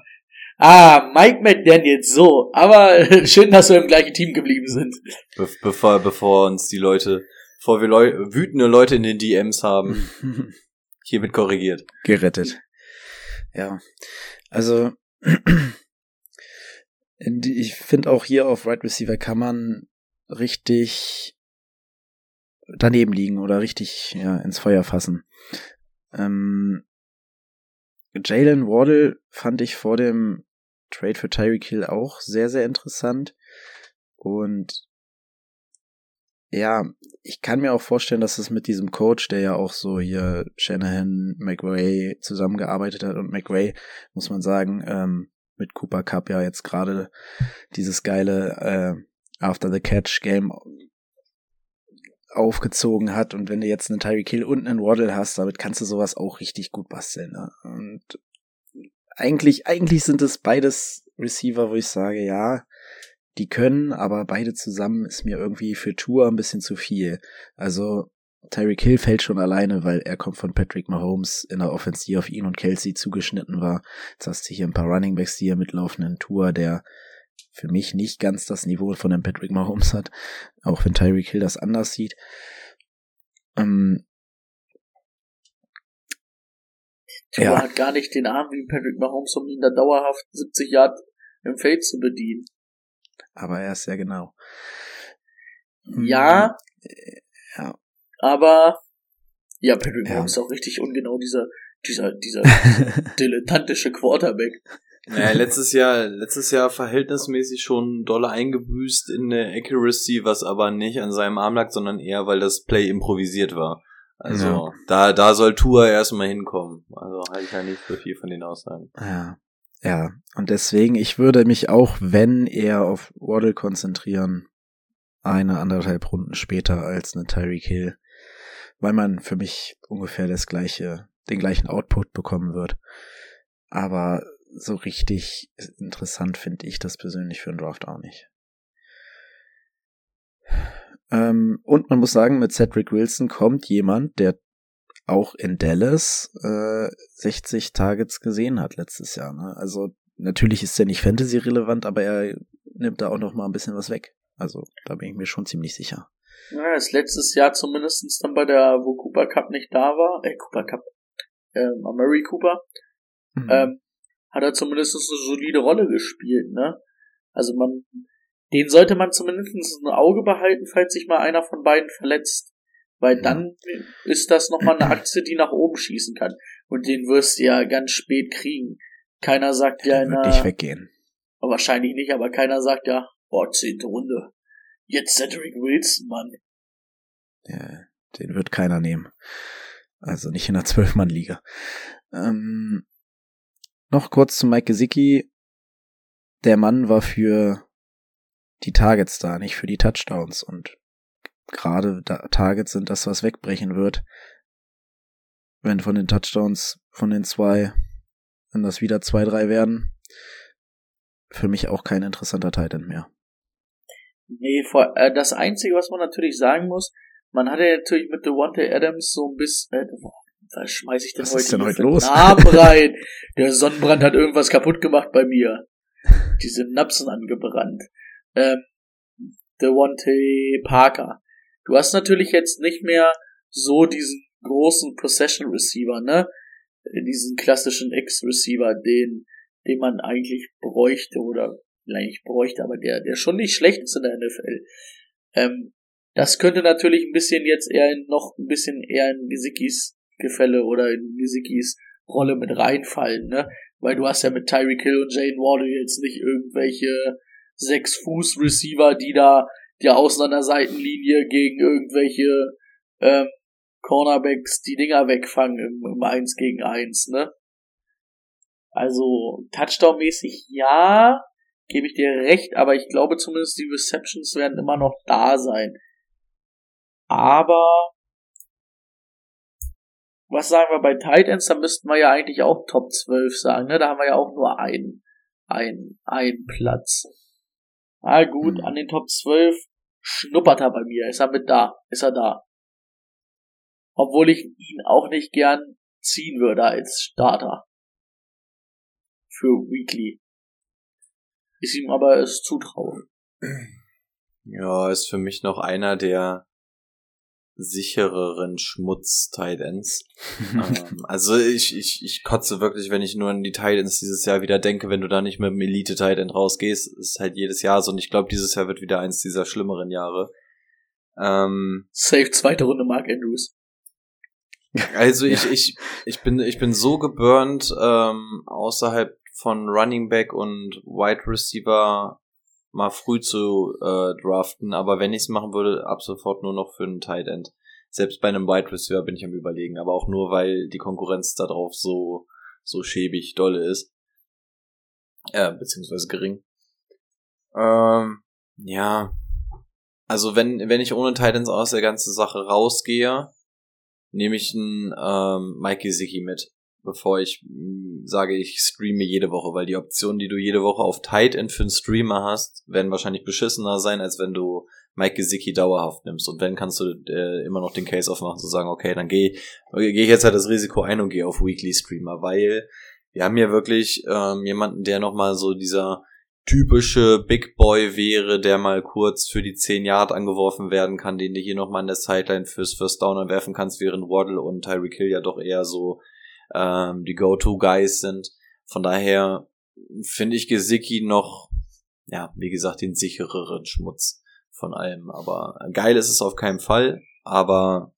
Ah, Mike McDaniels, so. Aber schön, dass wir im gleichen Team geblieben sind. Be bevor, bevor uns die Leute, bevor wir Leu wütende Leute in den DMs haben, hiermit korrigiert. Gerettet. Ja. Also, ich finde auch hier auf Right Receiver kann man richtig daneben liegen oder richtig ja, ins Feuer fassen. Ähm, Jalen Waddle fand ich vor dem Trade für Tyreek Hill auch sehr, sehr interessant. Und ja, ich kann mir auch vorstellen, dass es mit diesem Coach, der ja auch so hier Shanahan, McRae zusammengearbeitet hat und McRae, muss man sagen, ähm, mit Cooper Cup ja jetzt gerade dieses geile äh, After the Catch Game aufgezogen hat und wenn du jetzt einen Tyreek Hill und einen Waddle hast, damit kannst du sowas auch richtig gut basteln. Ne? Und eigentlich, eigentlich sind es beides Receiver, wo ich sage, ja, die können, aber beide zusammen ist mir irgendwie für Tour ein bisschen zu viel. Also Tyreek Hill fällt schon alleine, weil er kommt von Patrick Mahomes in der Offense, die auf ihn und Kelsey zugeschnitten war. Jetzt hast du hier ein paar Running Backs, die hier mitlaufen, einen Tour, der für mich nicht ganz das Niveau von dem Patrick Mahomes hat, auch wenn Tyreek Hill das anders sieht. Ähm, Tua ja. hat gar nicht den Arm wie Patrick Mahomes, um ihn da dauerhaft 70 Yard im Feld zu bedienen. Aber er ist sehr genau. Ja. Äh, ja. Aber ja, Patrick ja. Mahomes ist auch richtig ungenau, dieser, dieser, dieser dilettantische Quarterback. Naja, letztes Jahr, letztes Jahr verhältnismäßig schon dolle eingebüßt in der Accuracy, was aber nicht an seinem Arm lag, sondern eher, weil das Play improvisiert war. Also ja. da, da soll Tour erstmal hinkommen. Also halte ich ja nicht so viel von den Aussagen. Ja. Ja. Und deswegen, ich würde mich auch, wenn eher auf Waddle konzentrieren, eine anderthalb Runden später als eine Tyreek Hill. Weil man für mich ungefähr das gleiche, den gleichen Output bekommen wird. Aber so richtig interessant finde ich das persönlich für einen Draft auch nicht. Ähm, und man muss sagen, mit Cedric Wilson kommt jemand, der auch in Dallas äh, 60 Targets gesehen hat letztes Jahr. Ne? Also natürlich ist er nicht Fantasy-relevant, aber er nimmt da auch noch mal ein bisschen was weg. Also da bin ich mir schon ziemlich sicher. Ja, ist letztes Jahr zumindestens dann bei der, wo Cooper Cup nicht da war, äh, Cooper Cup, ähm, Murray Cooper, mhm. ähm, hat er zumindest eine solide Rolle gespielt, ne? Also man, den sollte man zumindest ein Auge behalten, falls sich mal einer von beiden verletzt. Weil dann ist das nochmal eine Aktie, die nach oben schießen kann. Und den wirst du ja ganz spät kriegen. Keiner sagt ja, ja in nicht weggehen. Wahrscheinlich nicht, aber keiner sagt ja, oh, zehnte Runde. Jetzt Cedric Wilson, Mann. Ja, den wird keiner nehmen. Also nicht in der Zwölfmann-Liga. Ähm, noch kurz zu Mike Gesicki. Der Mann war für die Targets da, nicht für die Touchdowns. Und gerade Targets sind das, was wegbrechen wird. Wenn von den Touchdowns von den zwei, wenn das wieder zwei, drei werden, für mich auch kein interessanter Titan mehr. Nee, vor, äh, das Einzige, was man natürlich sagen muss, man hatte natürlich mit Devontae Adams so ein bisschen, äh, was schmeiß ich denn Was heute, ist denn heute los? Namen rein? Der Sonnenbrand hat irgendwas kaputt gemacht bei mir. Die Synapsen angebrannt. Ähm, Devontae Parker. Du hast natürlich jetzt nicht mehr so diesen großen Possession Receiver, ne? Diesen klassischen X-Receiver, den, den man eigentlich bräuchte oder eigentlich bräuchte, aber der, der schon nicht schlecht ist in der NFL. Ähm, das könnte natürlich ein bisschen jetzt eher in, noch ein bisschen eher in Gesicki's Gefälle oder in Gesicki's Rolle mit reinfallen, ne? Weil du hast ja mit Tyreek Hill und Jane Waddle jetzt nicht irgendwelche sechs Fuß Receiver, die da die außen an der Seitenlinie gegen irgendwelche ähm, Cornerbacks die Dinger wegfangen im, im 1 gegen 1, ne? Also Touchdown-mäßig ja, gebe ich dir recht, aber ich glaube zumindest die Receptions werden immer noch da sein. Aber was sagen wir bei Titans? Da müssten wir ja eigentlich auch Top 12 sagen, ne? Da haben wir ja auch nur einen, einen, einen Platz. Ah, gut, Mhm. an den Top 12 schnuppert er bei mir. Ist er mit da? Ist er da? Obwohl ich ihn auch nicht gern ziehen würde als Starter. Für Weekly. Ist ihm aber es zutrauen. Ja, ist für mich noch einer der sichereren Schmutz-Titans. ähm, also ich, ich, ich kotze wirklich, wenn ich nur an die Titans dieses Jahr wieder denke, wenn du da nicht mit dem Elite-Titan rausgehst, ist halt jedes Jahr so. Und ich glaube, dieses Jahr wird wieder eins dieser schlimmeren Jahre. Ähm, Safe zweite Runde Mark Andrews. also ich, ich, ich bin, ich bin so geburnt, ähm, außerhalb von Running Back und Wide Receiver mal früh zu äh, draften, aber wenn ich es machen würde, ab sofort nur noch für einen Tight End. Selbst bei einem Wide Receiver bin ich am überlegen, aber auch nur, weil die Konkurrenz da drauf so, so schäbig dolle ist. Äh, beziehungsweise gering. Ähm, ja. Also wenn, wenn ich ohne Titans aus der ganzen Sache rausgehe, nehme ich einen ähm, Mike Gesicki mit, bevor ich mh, sage, ich streame jede Woche, weil die Optionen, die du jede Woche auf Tight End für einen Streamer hast, werden wahrscheinlich beschissener sein, als wenn du Mike Gesicki dauerhaft nimmst. Und wenn kannst du äh, immer noch den Case aufmachen, zu sagen, okay, dann gehe geh ich jetzt halt das Risiko ein und gehe auf Weekly Streamer, weil wir haben hier wirklich ähm, jemanden, der nochmal so dieser typische Big Boy wäre, der mal kurz für die 10 Yard angeworfen werden kann, den du hier nochmal an der Sideline fürs First Down werfen kannst, während Waddle und Tyreek Hill ja doch eher so ähm, die Go-To-Guys sind. Von daher finde ich Gesicki noch, ja, wie gesagt, den sichereren Schmutz von allem. Aber geil ist es auf keinen Fall, aber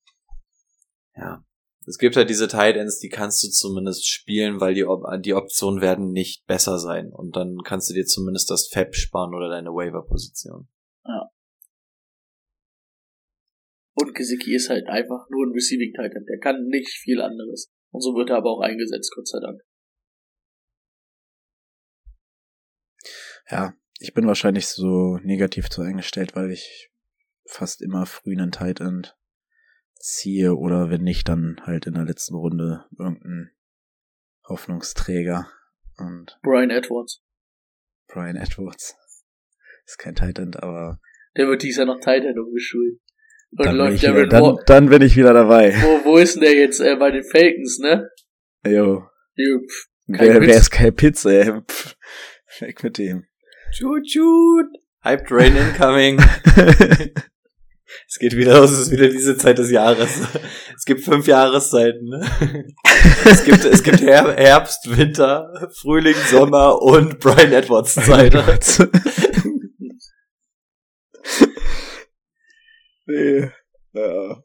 ja, es gibt halt diese Tight Ends, die kannst du zumindest spielen, weil die, die Optionen werden nicht besser sein. Und dann kannst du dir zumindest das Fab sparen oder deine Waiver-Position. Ja. Und Gesicki ist halt einfach nur ein Receiving Titan. Der kann nicht viel anderes. Und so wird er aber auch eingesetzt, Gott sei Dank. Ja, ich bin wahrscheinlich so negativ zu eingestellt, weil ich fast immer früh einen Tight End ziehe oder wenn nicht, dann halt in der letzten Runde irgendein Hoffnungsträger und Brian Edwards. Brian Edwards ist kein Tight End, aber Der wird dies Jahr noch Titan umgeschult. Und dann bin, läuft ich der wieder, dann, dann bin ich wieder dabei. wo, wo ist denn der jetzt? Äh, bei den Falcons, ne? Jo. Jo, Wer, wer ist kein Pizza, ey? Pff, weg mit dem. Chut, chut. Hype Train incoming. es geht wieder los, es ist wieder diese Zeit des Jahres. Es gibt fünf Jahreszeiten. Ne? Es gibt, es gibt Her Herbst, Winter, Frühling, Sommer und Brian Edwards Zeit. nee. Ja.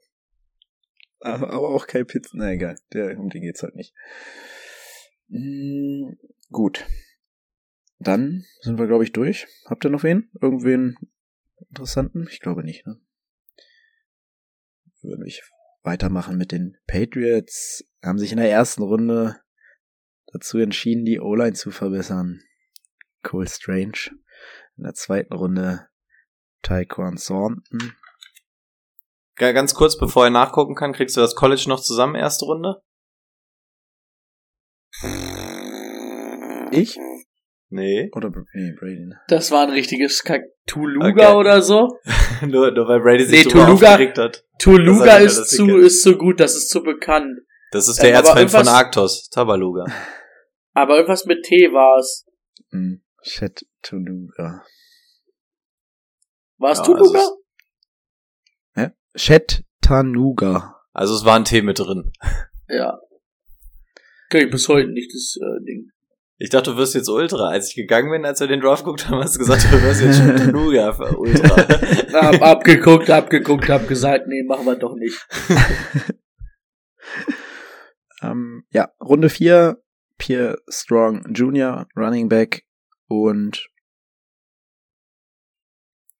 Aber auch kein Pizza. Na egal, der, um den geht's halt nicht. Mm, gut. Dann sind wir, glaube ich, durch. Habt ihr noch wen? Irgendwen interessanten? Ich glaube nicht, ne? Würde ich weitermachen mit den Patriots. Haben sich in der ersten Runde dazu entschieden, die O-Line zu verbessern. Cole Strange. In der zweiten Runde Tyquan Thornton. Ga- Ganz kurz, bevor er nachgucken kann, kriegst du das College noch zusammen, erste Runde? Ich? Nee. Oder nee, Brady. ne? Das war ein richtiges Kack. Tuluga Okay. oder so? nur, nur weil Brady sich Nee, Tuluga- aufgeregt hat. Tuluga ist zu, ist zu gut, das ist zu bekannt. Das ist der Ähm, Erzfeind von Arctos, Tabaluga. Aber irgendwas mit T war's. Hm. Chattanooga. War's Ja, Tuluga? also? Chattanooga. Also es war ein T mit drin. ja. Kenn ich bis heute nicht, das äh, Ding. Ich dachte, du wirst jetzt Ultra. Als ich gegangen bin, als wir den Draft geguckt haben, hast du gesagt, du wirst jetzt Chattanooga für Ultra. Hab abgeguckt, abgeguckt, hab gesagt, nee, machen wir doch nicht. Ähm, ja, Runde 4. Pierre Strong Jr., Running Back und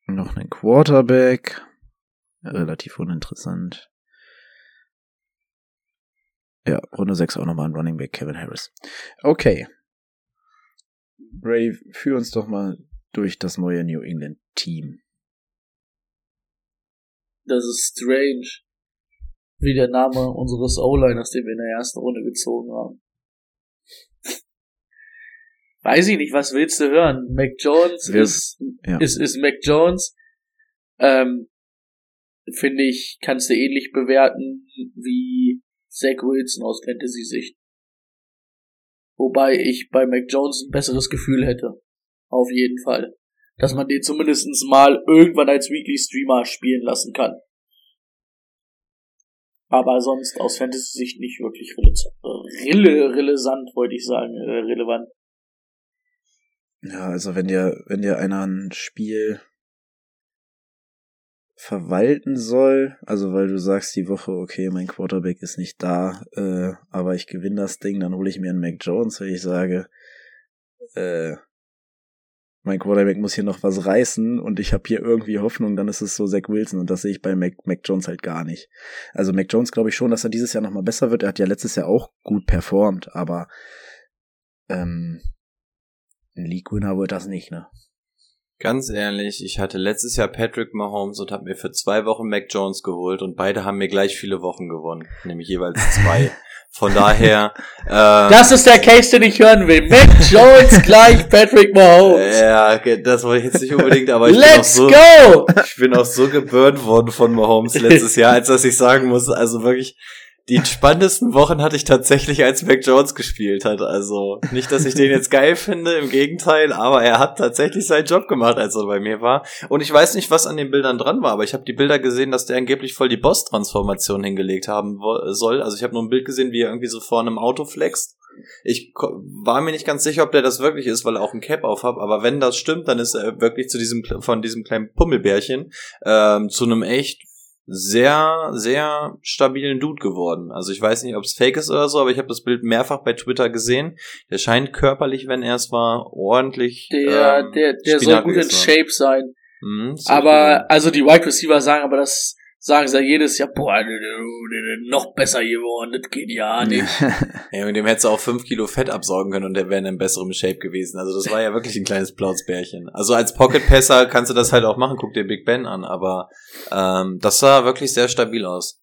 noch einen Quarterback. Relativ uninteressant. Ja, Runde 6 auch nochmal ein Running Back, Kevin Harris. Okay. Ray, führ uns doch mal durch das neue New England Team. Das ist strange. Wie der Name unseres O-Liners, den wir in der ersten Runde gezogen haben. Weiß ich nicht, was willst du hören? Mac Jones ist, ja. ist, ist Mac Jones. Ähm, finde ich, kannst du ähnlich bewerten wie Zach Wilson aus Fantasy-Sicht. Wobei ich bei Mac Jones ein besseres Gefühl hätte. Auf jeden Fall. Dass man den zumindestens mal irgendwann als Weekly Streamer spielen lassen kann. Aber sonst aus Fantasy-Sicht nicht wirklich rele relevant, wollte ich sagen, äh, relevant. Ja, also wenn dir, wenn dir einer ein Spiel verwalten soll, also weil du sagst die Woche, okay, mein Quarterback ist nicht da, äh, aber ich gewinne das Ding, dann hole ich mir einen Mac Jones, weil ich sage, äh, mein Quarterback muss hier noch was reißen und ich habe hier irgendwie Hoffnung, dann ist es so Zach Wilson und das sehe ich bei Mac, Mac Jones halt gar nicht. Also Mac Jones glaube ich schon, dass er dieses Jahr nochmal besser wird. Er hat ja letztes Jahr auch gut performt, aber ähm, ein League-Winner wird das nicht, ne? Ganz ehrlich, ich hatte letztes Jahr Patrick Mahomes und habe mir für zwei Wochen Mac Jones geholt und beide haben mir gleich viele Wochen gewonnen, nämlich jeweils zwei. Von daher, ähm, Das ist der Case, den ich hören will. Mac Jones gleich Patrick Mahomes. ja, okay, das wollte ich jetzt nicht unbedingt, aber ich Let's bin auch so, go! ich bin auch so geburnt worden von Mahomes letztes Jahr, als dass ich sagen muss, also wirklich, die spannendsten Wochen hatte ich tatsächlich, als Mac Jones gespielt hat. Also nicht, dass ich den jetzt geil finde, im Gegenteil, aber er hat tatsächlich seinen Job gemacht, als er bei mir war. Und ich weiß nicht, was an den Bildern dran war, aber ich habe die Bilder gesehen, dass der angeblich voll die Boss-Transformation hingelegt haben wo- soll. Also ich habe nur ein Bild gesehen, wie er irgendwie so vor einem Auto flext. Ich war mir nicht ganz sicher, ob der das wirklich ist, weil er auch ein Cap auf hat. Aber wenn das stimmt, dann ist er wirklich zu diesem von diesem kleinen Pummelbärchen ähm, zu einem echt sehr, sehr stabilen Dude geworden. Also ich weiß nicht, ob es fake ist oder so, aber ich habe das Bild mehrfach bei Twitter gesehen. Der scheint körperlich, wenn er es war, ordentlich. Der, ähm, der, der soll gut in. Shape sein. Mhm, Aber, also die Wide Receiver sagen aber das, sagen sie ja jedes Jahr, boah, noch besser geworden, das geht ja nicht. Ja, mit dem hättest du auch fünf Kilo Fett absaugen können und der wäre in einem besseren Shape gewesen. Also das war ja wirklich ein kleines Plauzbärchen. Also als Pocket-Passer kannst du das halt auch machen, guck dir Big Ben an, aber ähm, das sah wirklich sehr stabil aus.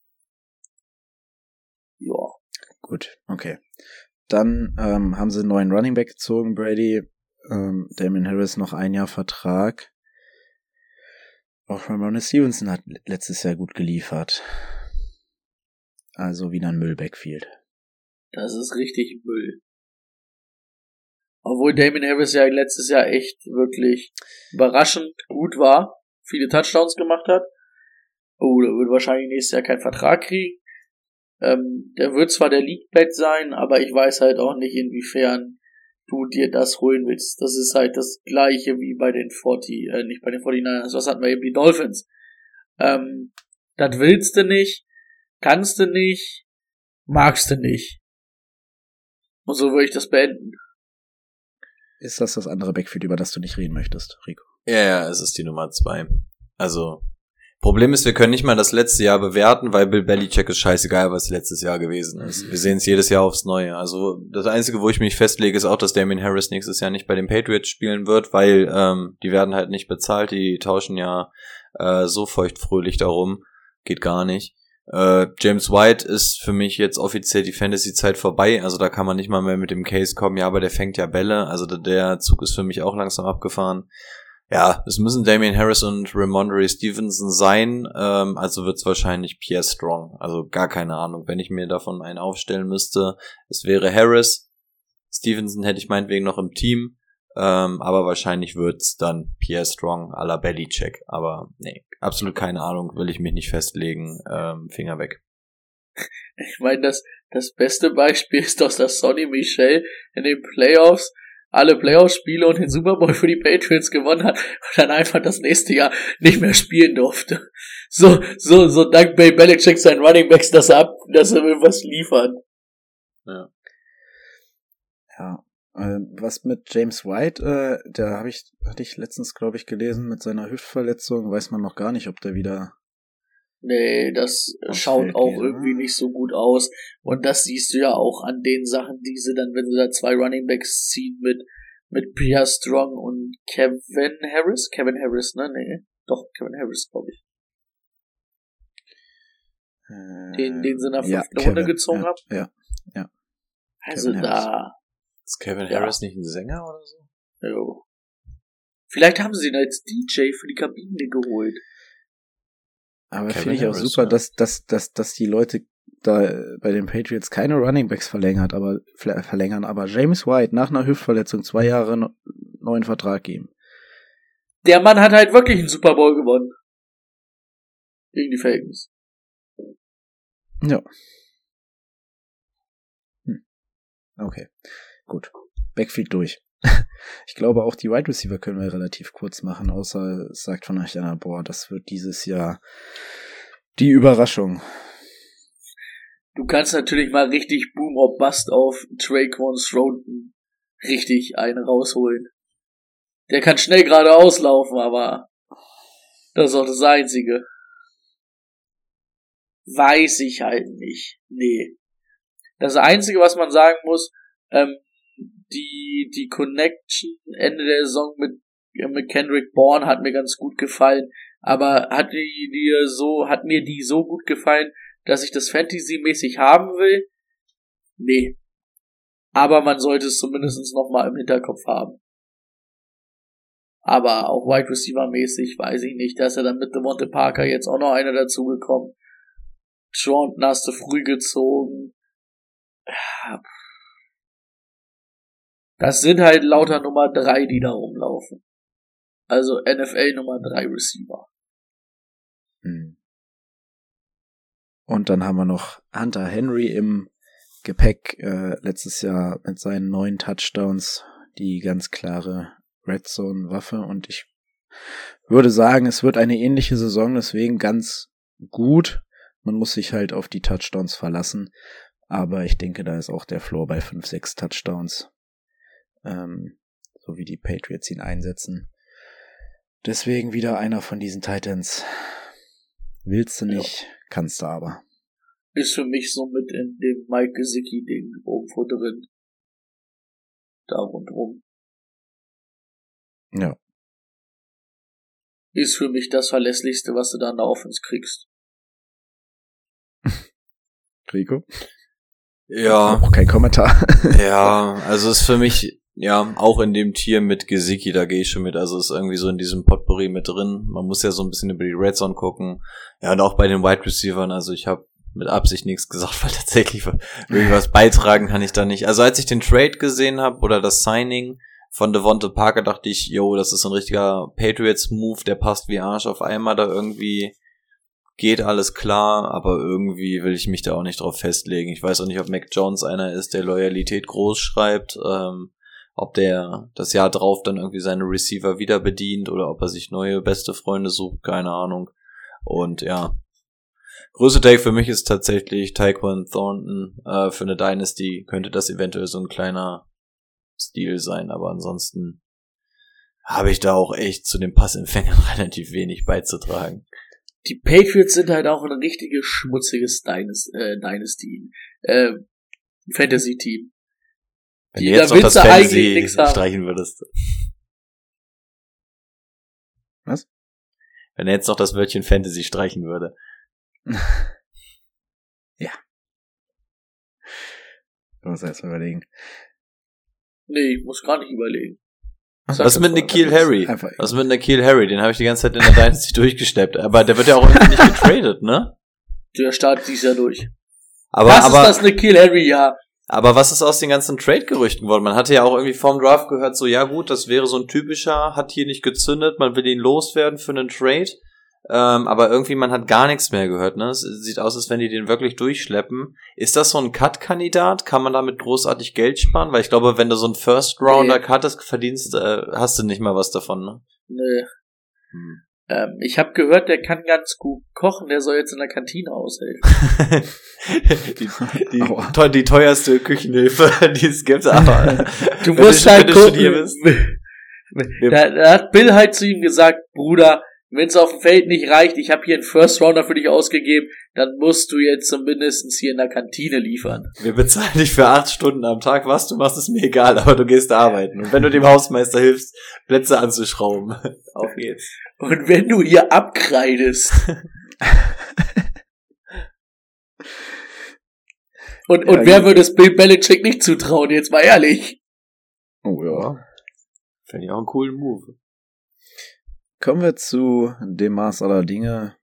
Ja. Gut, okay. Dann ähm, haben sie einen neuen Running Back gezogen, Brady. Ähm, Damon Harris noch ein Jahr Vertrag. Auch Ramona Stevenson hat letztes Jahr gut geliefert. Also wieder ein Müll-Backfield. Das ist richtig Müll. Obwohl Damon Harris ja letztes Jahr echt wirklich überraschend gut war, viele Touchdowns gemacht hat. Oh, der wird wahrscheinlich nächstes Jahr keinen Vertrag kriegen. Ähm, der wird zwar der League-Bet sein, aber ich weiß halt auch nicht, inwiefern du dir das holen willst. Das ist halt das gleiche wie bei den 40, äh, nicht bei den 49ers, was hatten wir eben, die Dolphins. Ähm, das willst du nicht, kannst du nicht, magst du nicht. Und so würde ich das beenden. Ist das das andere Backfield, über das du nicht reden möchtest, Rico? Ja, ja, es ist die Nummer zwei. Also, Problem ist, wir können nicht mal das letzte Jahr bewerten, weil Bill Belichick ist scheißegal, was letztes Jahr gewesen ist. Wir sehen es jedes Jahr aufs Neue. Also das Einzige, wo ich mich festlege, ist auch, dass Damien Harris nächstes Jahr nicht bei den Patriots spielen wird, weil ähm, die werden halt nicht bezahlt, die tauschen ja äh, so feuchtfröhlich darum. Geht gar nicht. Äh, James White ist für mich jetzt offiziell die Fantasy-Zeit vorbei, also da kann man nicht mal mehr mit dem Case kommen, ja, aber der fängt ja Bälle, also der- der Zug ist für mich auch langsam abgefahren. Ja, es müssen Damian Harris und Ramondre Stevenson sein, ähm, also wird's wahrscheinlich Pierre Strong. Also gar keine Ahnung, wenn ich mir davon einen aufstellen müsste. Es wäre Harris, Stevenson hätte ich meinetwegen noch im Team, ähm, aber wahrscheinlich wird's dann Pierre Strong à la Belichick. Aber nee, absolut keine Ahnung, will ich mich nicht festlegen. Ähm, Finger weg. Ich meine, das, das beste Beispiel ist doch, dass Sonny Michel in den Playoffs alle Playoff-Spiele und den Super Bowl für die Patriots gewonnen hat und dann einfach das nächste Jahr nicht mehr spielen durfte. So, so, so dank Bill Belichick seinen Running Backs, dass er ab, dass er irgendwas liefern. Ja. Ja. Äh, was mit James White, äh, der habe ich, hatte ich letztens, glaube ich, gelesen, mit seiner Hüftverletzung, weiß man noch gar nicht, ob der wieder Nee, das Aufs schaut auch geht, irgendwie oder? nicht so gut aus. Und das siehst du ja auch an den Sachen, die sie dann, wenn sie da zwei Running Backs ziehen mit, mit Pierre Strong und Kevin Harris. Kevin Harris, ne? Nee. Doch, Kevin Harris, glaube ich. Den, den sie in der ja, fünften Runde Kevin, gezogen ja, haben. Ja, ja. Also Kevin da, Ist Kevin Ja. Harris nicht ein Sänger oder so? jo. Vielleicht haben sie ihn als DJ für die Kabine geholt. Aber finde ich auch Harris, super, ja. dass, dass, dass, dass die Leute da bei den Patriots keine Running Backs verlängert, aber ver- verlängern, aber James White nach einer Hüftverletzung zwei Jahre no- neuen Vertrag geben. Der Mann hat halt wirklich einen Super Bowl gewonnen. Gegen die Falcons. Ja. Hm. Okay, gut. Backfield durch. Ich glaube, auch die Wide Receiver können wir relativ kurz machen, außer es sagt von euch einer, boah, das wird dieses Jahr die Überraschung. Du kannst natürlich mal richtig Boom or Bust auf Traquan Stroughton richtig einen rausholen. Der kann schnell geradeaus laufen, aber das ist auch das Einzige. Weiß ich halt nicht. Nee. Das Einzige, was man sagen muss, ähm, die, die Connection Ende der Saison mit, mit Kendrick Bourne hat mir ganz gut gefallen, aber hat die, die so, hat mir die so gut gefallen, dass ich das Fantasy-mäßig haben will? Nee. Aber man sollte es zumindest noch mal im Hinterkopf haben. Aber auch Wide Receiver-mäßig weiß ich nicht, dass er dann mit Devonte Parker jetzt auch noch einer dazugekommen. Jordan hast du früh gezogen. Das sind halt lauter Nummer drei, die da rumlaufen. Also NFL Nummer drei Receiver. Hm. Und dann haben wir noch Hunter Henry im Gepäck äh, letztes Jahr mit seinen neun Touchdowns die ganz klare Red Zone Waffe und ich würde sagen, es wird eine ähnliche Saison, deswegen ganz gut. Man muss sich halt auf die Touchdowns verlassen, aber ich denke, da ist auch der Floor bei 5, 6 Touchdowns, ähm, so wie die Patriots ihn einsetzen. Deswegen wieder einer von diesen Titans. Willst du nicht, kannst du aber. Ist für mich so mit in dem Mike Gesicki-Ding irgendwo drin. Da rundrum. Ja. Ist für mich das Verlässlichste, was du da in der Offense kriegst. Rico? Ja, Auch kein Kommentar. ja, also ist für mich, ja, auch in dem Tier mit Gesicki, da gehe ich schon mit. Also ist irgendwie so in diesem Potpourri mit drin. Man muss ja so ein bisschen über die Red Zone gucken. Ja, und auch bei den Wide Receivern. Also ich habe mit Absicht nichts gesagt, weil tatsächlich irgendwas beitragen kann ich da nicht. Also als ich den Trade gesehen habe oder das Signing von Devonta Parker, dachte ich, yo, das ist ein richtiger Patriots-Move, der passt wie Arsch auf einmal da irgendwie. Geht alles klar, aber irgendwie will ich mich da auch nicht drauf festlegen. Ich weiß auch nicht, ob Mac Jones einer ist, der Loyalität groß schreibt, ähm, ob der das Jahr drauf dann irgendwie seine Receiver wieder bedient oder ob er sich neue beste Freunde sucht, keine Ahnung. Und ja, größte Take für mich ist tatsächlich Taekwon Thornton. Äh, für eine Dynasty könnte das eventuell so ein kleiner Stil sein, aber ansonsten habe ich da auch echt zu den Passempfängern relativ wenig beizutragen. Die Patriots sind halt auch ein richtiges schmutziges Dynasty, äh, Dynasty äh, Fantasy-Team. Wenn du jetzt da noch das du Fantasy streichen würdest. Was? Wenn er jetzt noch das Wörtchen Fantasy streichen würde. Ich muss erst mal überlegen. Nee, ich muss gar nicht überlegen. Was Was mit Nikhil Harry? Was mit Nikhil Harry? Den habe ich die ganze Zeit in der Dynasty durchgesteppt. Aber der wird ja auch irgendwie nicht getradet, ne? Der startet dies Jahr durch. Aber, was aber, ist das Nikhil Harry, ja? Aber was ist aus den ganzen Trade-Gerüchten geworden? Man hatte ja auch irgendwie vorm Draft gehört, so, ja gut, das wäre so ein typischer, hat hier nicht gezündet, man will ihn loswerden für einen Trade. Ähm, aber irgendwie, man hat gar nichts mehr gehört, ne? Es sieht aus, als wenn die den wirklich durchschleppen. Ist das so ein Cut-Kandidat? Kann man damit großartig Geld sparen? Weil ich glaube, wenn du so einen First-Rounder Nee. cuttest, verdienst, äh, hast du nicht mal was davon, ne? Nee. Hm. Ähm, ich habe gehört, der kann ganz gut kochen, der soll jetzt in der Kantine aushelfen. die, die, teuer, die teuerste Küchenhilfe, die es gibt, aber Du musst halt gucken. Da, da hat Bill halt zu ihm gesagt, Bruder, wenn es auf dem Feld nicht reicht, ich habe hier einen First Rounder für dich ausgegeben, dann musst du jetzt zumindest hier in der Kantine liefern. Wir bezahlen dich für acht Stunden am Tag, was du machst, ist mir egal, aber du gehst arbeiten. Und wenn du dem Hausmeister hilfst, Plätze anzuschrauben, auf geht's. Und wenn du hier abkreidest, Und, und Ja, wer gut. würde es Bill Belichick nicht zutrauen, jetzt mal ehrlich? Oh ja. Finde ich auch einen coolen Move. Kommen wir zu dem Maß aller Dinge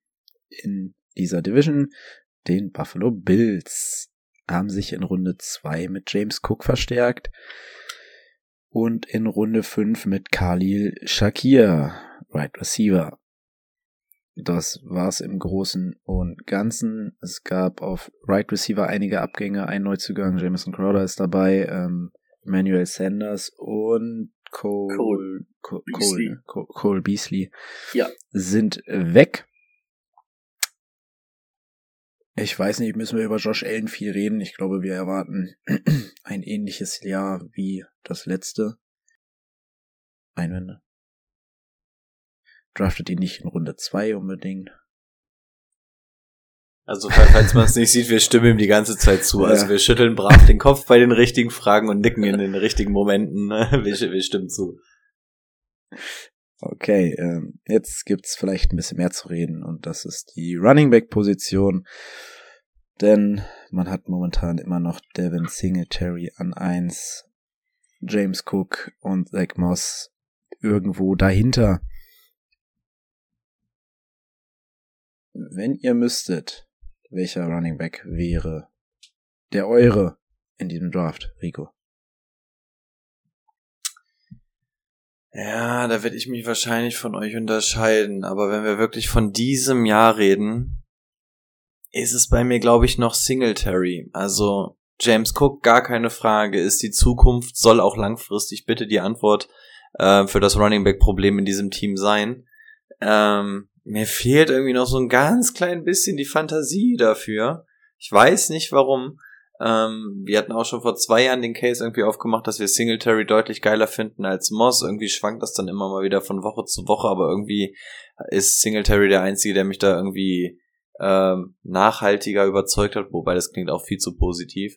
in dieser Division. Den Buffalo Bills haben sich in Runde 2 mit James Cook verstärkt und in Runde 5 mit Khalil Shakir, Right Receiver. Das war's im Großen und Ganzen. Es gab auf Right Receiver einige Abgänge, ein Neuzugang, Jameson Crowder ist dabei, ähm, Manuel Sanders und Cole, Cole Cole, Beasley. Cole, Cole, Cole Beasley Ja. sind weg. Ich weiß nicht, müssen wir über Josh Allen viel reden. Ich glaube, wir erwarten ein ähnliches Jahr wie das letzte. Einwände. Draftet ihn nicht in Runde 2 unbedingt. Also, fall- falls man es nicht sieht, wir stimmen ihm die ganze Zeit zu. Also, Ja. wir schütteln brav den Kopf bei den richtigen Fragen und nicken in den richtigen Momenten. Wir, wir stimmen zu. Okay, ähm, jetzt gibt's vielleicht ein bisschen mehr zu reden und das ist die Running Back Position, denn man hat momentan immer noch Devin Singletary an eins, James Cook und Zach Moss irgendwo dahinter. Wenn ihr müsstet, welcher Running Back wäre der eure in diesem Draft, Rico? Ja, da werde ich mich wahrscheinlich von euch unterscheiden. Aber wenn wir wirklich von diesem Jahr reden, ist es bei mir, glaube ich, noch Singletary. Also James Cook, gar keine Frage, ist die Zukunft, soll auch langfristig bitte die Antwort äh, für das Running Back Problem in diesem Team sein. Ähm, mir fehlt irgendwie noch so ein ganz klein bisschen die Fantasie dafür. Ich weiß nicht warum. Ähm, wir hatten auch schon vor zwei Jahren den Case irgendwie aufgemacht, dass wir Singletary deutlich geiler finden als Moss. Irgendwie schwankt das dann immer mal wieder von Woche zu Woche, aber irgendwie ist Singletary der einzige, der mich da irgendwie ähm, nachhaltiger überzeugt hat, wobei das klingt auch viel zu positiv.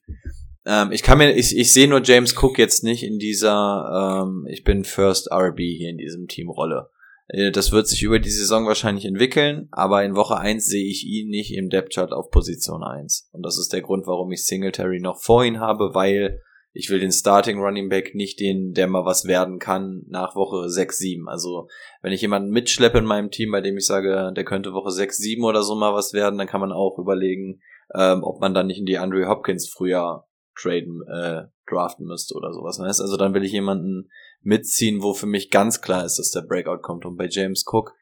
Ähm, ich kann mir, ich, ich sehe nur James Cook jetzt nicht in dieser, ähm, ich bin First RB hier in diesem Teamrolle. Äh, Das wird sich über die Saison wahrscheinlich entwickeln, aber in Woche 1 sehe ich ihn nicht im Depth Chart auf Position 1. Und das ist der Grund, warum ich Singletary noch vor ihn habe, weil ich will den Starting Running Back nicht den, der mal was werden kann nach Woche 6, 7. Also, wenn ich jemanden mitschleppe in meinem Team, bei dem ich sage, der könnte Woche 6, 7 oder so mal was werden, dann kann man auch überlegen, ähm, ob man dann nicht in die Andre Hopkins früher traden, äh, draften müsste oder sowas. Weißt? Also dann will ich jemanden mitziehen, wo für mich ganz klar ist, dass der Breakout kommt. Und bei James Cook,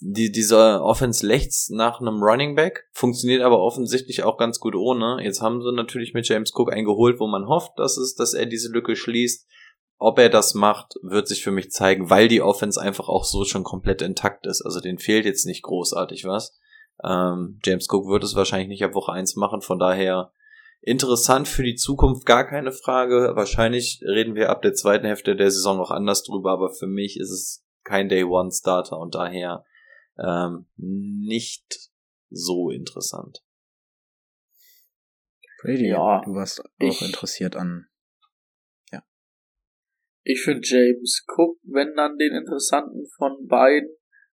die, diese Offense lechzt nach einem Running Back, funktioniert aber offensichtlich auch ganz gut ohne. Jetzt haben sie natürlich mit James Cook einen geholt, wo man hofft, dass es, dass er diese Lücke schließt. Ob er das macht, wird sich für mich zeigen, weil die Offense einfach auch so schon komplett intakt ist. Also den fehlt jetzt nicht großartig was. Ähm, James Cook wird es wahrscheinlich nicht ab Woche 1 machen, von daher interessant für die Zukunft, gar keine Frage. Wahrscheinlich reden wir ab der zweiten Hälfte der Saison noch anders drüber, aber für mich ist es kein Day One Starter und daher ähm, nicht so interessant. Brady, Ja, du warst auch ich- interessiert an. Ich finde James Cook, wenn dann den interessanten von beiden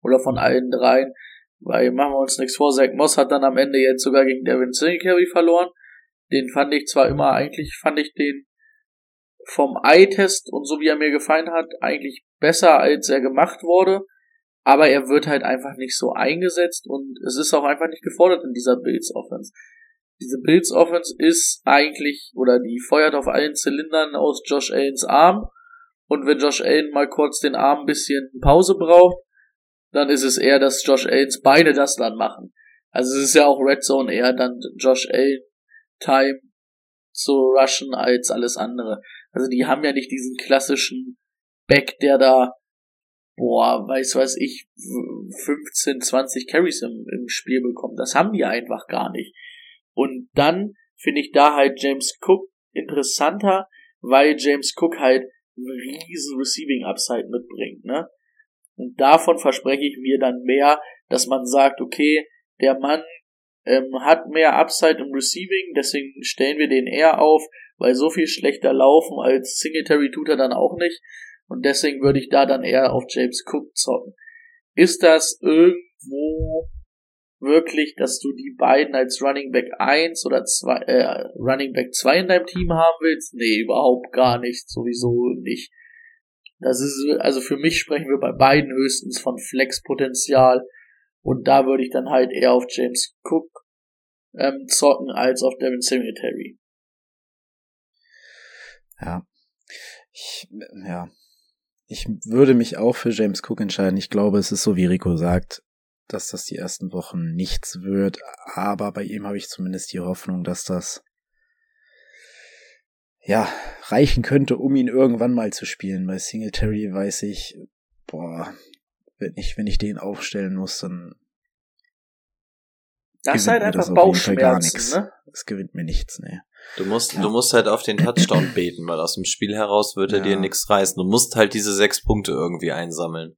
oder von allen dreien, weil machen wir uns nichts vor, Zach Moss hat dann am Ende jetzt sogar gegen Devin Singletary verloren. Den fand ich zwar immer, eigentlich fand ich den vom Eye-Test und so wie er mir gefallen hat, eigentlich besser als er gemacht wurde, aber er wird halt einfach nicht so eingesetzt und es ist auch einfach nicht gefordert in dieser Bills Offense. Diese Bills Offense ist eigentlich, oder die feuert auf allen Zylindern aus Josh Allens Arm und wenn Josh Allen mal kurz den Arm ein bisschen Pause braucht, dann ist es eher, dass Josh Allens Beine das dann machen. Also es ist ja auch Red Zone eher dann Josh Allen Time zu rushen als alles andere. Also die haben ja nicht diesen klassischen Back, der da, boah, weiß was ich, 15, 20 Carries im, im Spiel bekommt. Das haben die einfach gar nicht. Und dann finde ich da halt James Cook interessanter, weil James Cook halt einen riesen Receiving Upside mitbringt, ne? Und davon verspreche ich mir dann mehr, dass man sagt, okay, der Mann ähm, hat mehr Upside im Receiving, deswegen stellen wir den eher auf, weil so viel schlechter laufen als Singletary tut er dann auch nicht. Und deswegen würde ich da dann eher auf James Cook zocken. Ist das irgendwo wirklich, dass du die beiden als Running Back 1 oder 2, äh, Running Back 2 in deinem Team haben willst? Nee, überhaupt gar nicht, sowieso nicht. Das ist, also für mich sprechen wir bei beiden höchstens von Flex-Potenzial. Und da würde ich dann halt eher auf James Cook ähm, zocken als auf Devin Singletary. Ja. Ich, ja. Ich würde mich auch für James Cook entscheiden. Ich glaube, es ist so, wie Rico sagt, dass das die ersten Wochen nichts wird. Aber bei ihm habe ich zumindest die Hoffnung, dass das ja, reichen könnte, um ihn irgendwann mal zu spielen. Bei Singletary weiß ich, boah, wenn ich, wenn ich den aufstellen muss, dann das ist halt einfach Bauchschmerzen, ne? Es gewinnt mir nichts, ne. Du musst, ja. du musst halt auf den Touchdown beten, weil aus dem Spiel heraus wird er ja. dir nichts reißen. Du musst halt diese sechs Punkte irgendwie einsammeln.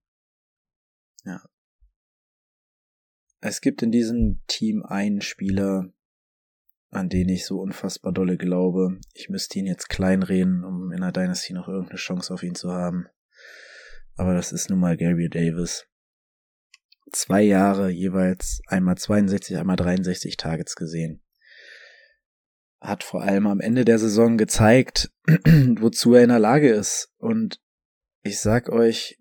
Ja. Es gibt in diesem Team einen Spieler, an den ich so unfassbar dolle glaube. Ich müsste ihn jetzt kleinreden, um in der Dynasty noch irgendeine Chance auf ihn zu haben. Aber das ist nun mal Gary Davis. Zwei Jahre jeweils einmal 62, einmal 63 Targets gesehen. Hat vor allem am Ende der Saison gezeigt, wozu er in der Lage ist. Und ich sag euch,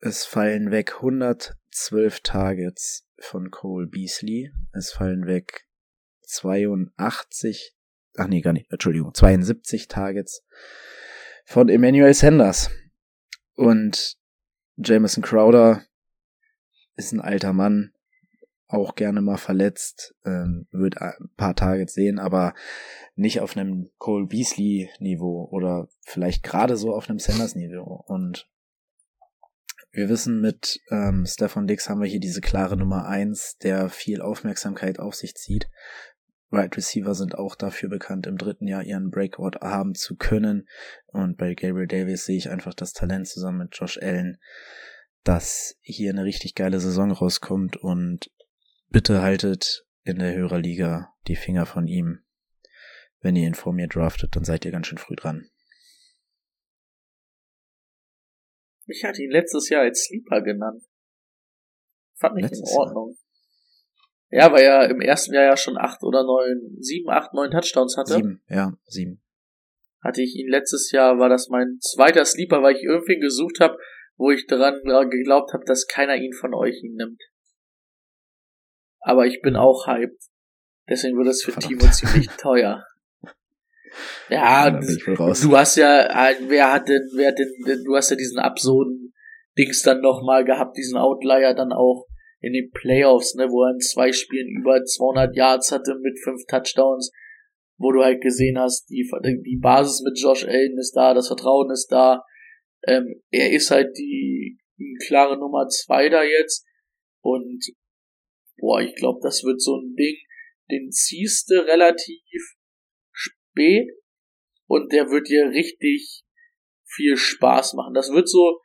es fallen weg 112 Targets von Cole Beasley. Es fallen weg 82, ach nee, gar nicht, Entschuldigung, 72 Targets von Emmanuel Sanders. Und Jameson Crowder ist ein alter Mann, auch gerne mal verletzt, ähm, wird ein paar Targets sehen, aber nicht auf einem Cole Beasley Niveau oder vielleicht gerade so auf einem Sanders Niveau. Und wir wissen, mit ähm, Stefan Dix haben wir hier diese klare Nummer eins, der viel Aufmerksamkeit auf sich zieht. Right Receiver sind auch dafür bekannt, im dritten Jahr ihren Breakout haben zu können. Und bei Gabriel Davis sehe ich einfach das Talent zusammen mit Josh Allen, dass hier eine richtig geile Saison rauskommt. Und bitte haltet in der Hörerliga die Finger von ihm. Wenn ihr ihn vor mir draftet, dann seid ihr ganz schön früh dran. Ich hatte ihn letztes Jahr als Sleeper genannt. Fand ich letztes in Ordnung. Ja, weil er im ersten Jahr ja schon acht oder neun, sieben, acht, neun Touchdowns hatte. Sieben, ja, sieben. Hatte ich ihn letztes Jahr, war das mein zweiter Sleeper, weil ich irgendwie gesucht habe, wo ich daran geglaubt habe, dass keiner ihn von euch ihn nimmt. Aber ich bin auch hyped. Deswegen wird es für Verdammt. Timo ziemlich teuer. Ja, ja du hast ja, wer hat denn, wer hat denn, du hast ja diesen absurden Dings dann nochmal gehabt, diesen Outlier dann auch in den Playoffs, ne, wo er in zwei Spielen über 200 Yards hatte mit fünf Touchdowns, wo du halt gesehen hast, die, die Basis mit Josh Allen ist da, das Vertrauen ist da. Ähm, er ist halt die, die klare Nummer zwei da jetzt und boah, ich glaube, das wird so ein Ding, den ziehst du relativ spät und der wird dir richtig viel Spaß machen. Das wird so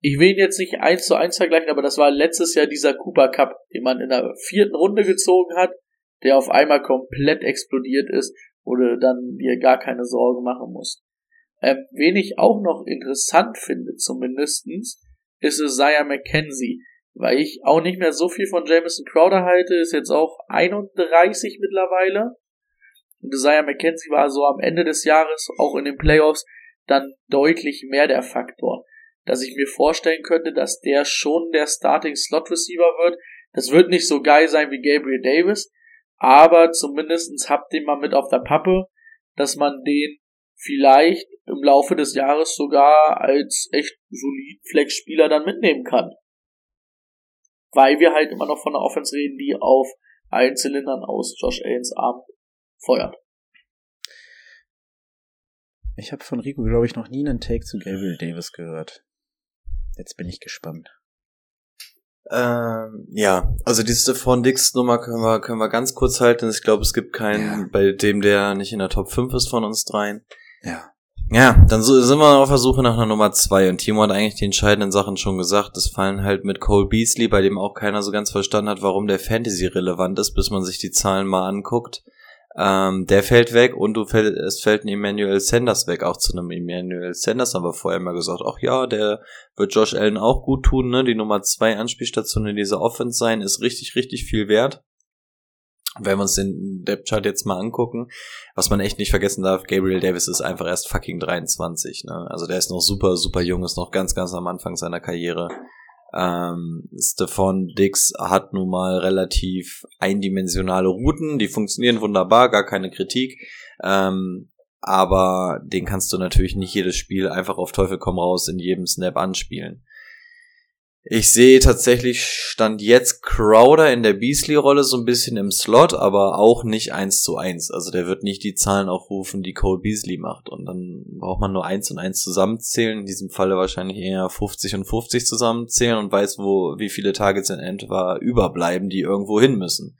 ich will ihn jetzt nicht eins zu eins vergleichen, aber das war letztes Jahr dieser Cooper Cup, den man in der vierten Runde gezogen hat, der auf einmal komplett explodiert ist, wo du dann dir gar keine Sorge machen musst. Ähm, wen ich auch noch interessant finde, zumindestens, ist Isaiah McKenzie, weil ich auch nicht mehr so viel von Jameson Crowder halte, ist jetzt auch 31 mittlerweile. Und Isaiah McKenzie war so am Ende des Jahres, auch in den Playoffs, dann deutlich mehr der Faktor dass ich mir vorstellen könnte, dass der schon der Starting Slot Receiver wird. Das wird nicht so geil sein wie Gabriel Davis, aber zumindestens habt ihr mal mit auf der Pappe, dass man den vielleicht im Laufe des Jahres sogar als echt solid Flex-Spieler dann mitnehmen kann. Weil wir halt immer noch von der Offense reden, die auf allen Zylindern aus Josh Allens Arm feuert. Ich habe von Rico, glaube ich, noch nie einen Take zu Gabriel Davis gehört. Jetzt bin ich gespannt. Ähm, ja, also die Stephon Dix Nummer können wir, können wir ganz kurz halten. Ich glaube, es gibt keinen, ja. bei dem der nicht in der Top 5 ist von uns dreien. Ja. Ja, dann so, sind wir auf der Suche nach einer Nummer 2 und Timo hat eigentlich die entscheidenden Sachen schon gesagt. Das fallen halt mit Cole Beasley, bei dem auch keiner so ganz verstanden hat, warum der Fantasy relevant ist, bis man sich die Zahlen mal anguckt. Ähm, der fällt weg und du fällt, es fällt ein Emmanuel Sanders weg, auch zu einem Emmanuel Sanders haben wir vorher mal gesagt, ach ja, der wird Josh Allen auch gut tun, ne? Die Nummer zwei Anspielstation in dieser Offense sein, ist richtig, richtig viel wert. Wenn wir uns den Depth Chart jetzt mal angucken, was man echt nicht vergessen darf, Gabriel Davis ist einfach erst fucking 23, ne? Also der ist noch super, super jung, ist noch ganz, ganz am Anfang seiner Karriere. Ähm, Stefan Dix hat nun mal relativ eindimensionale Routen, die funktionieren wunderbar, gar keine Kritik. Ähm, aber den kannst du natürlich nicht jedes Spiel einfach auf Teufel komm raus in jedem Snap anspielen. Ich sehe tatsächlich Stand jetzt Crowder in der Beasley-Rolle so ein bisschen im Slot, aber auch nicht eins zu eins. Also der wird nicht die Zahlen aufrufen, die Cole Beasley macht. Und dann braucht man nur eins und eins zusammenzählen. In diesem Falle wahrscheinlich eher 50 und 50 zusammenzählen und weiß, wo, wie viele Targets in etwa überbleiben, die irgendwo hin müssen.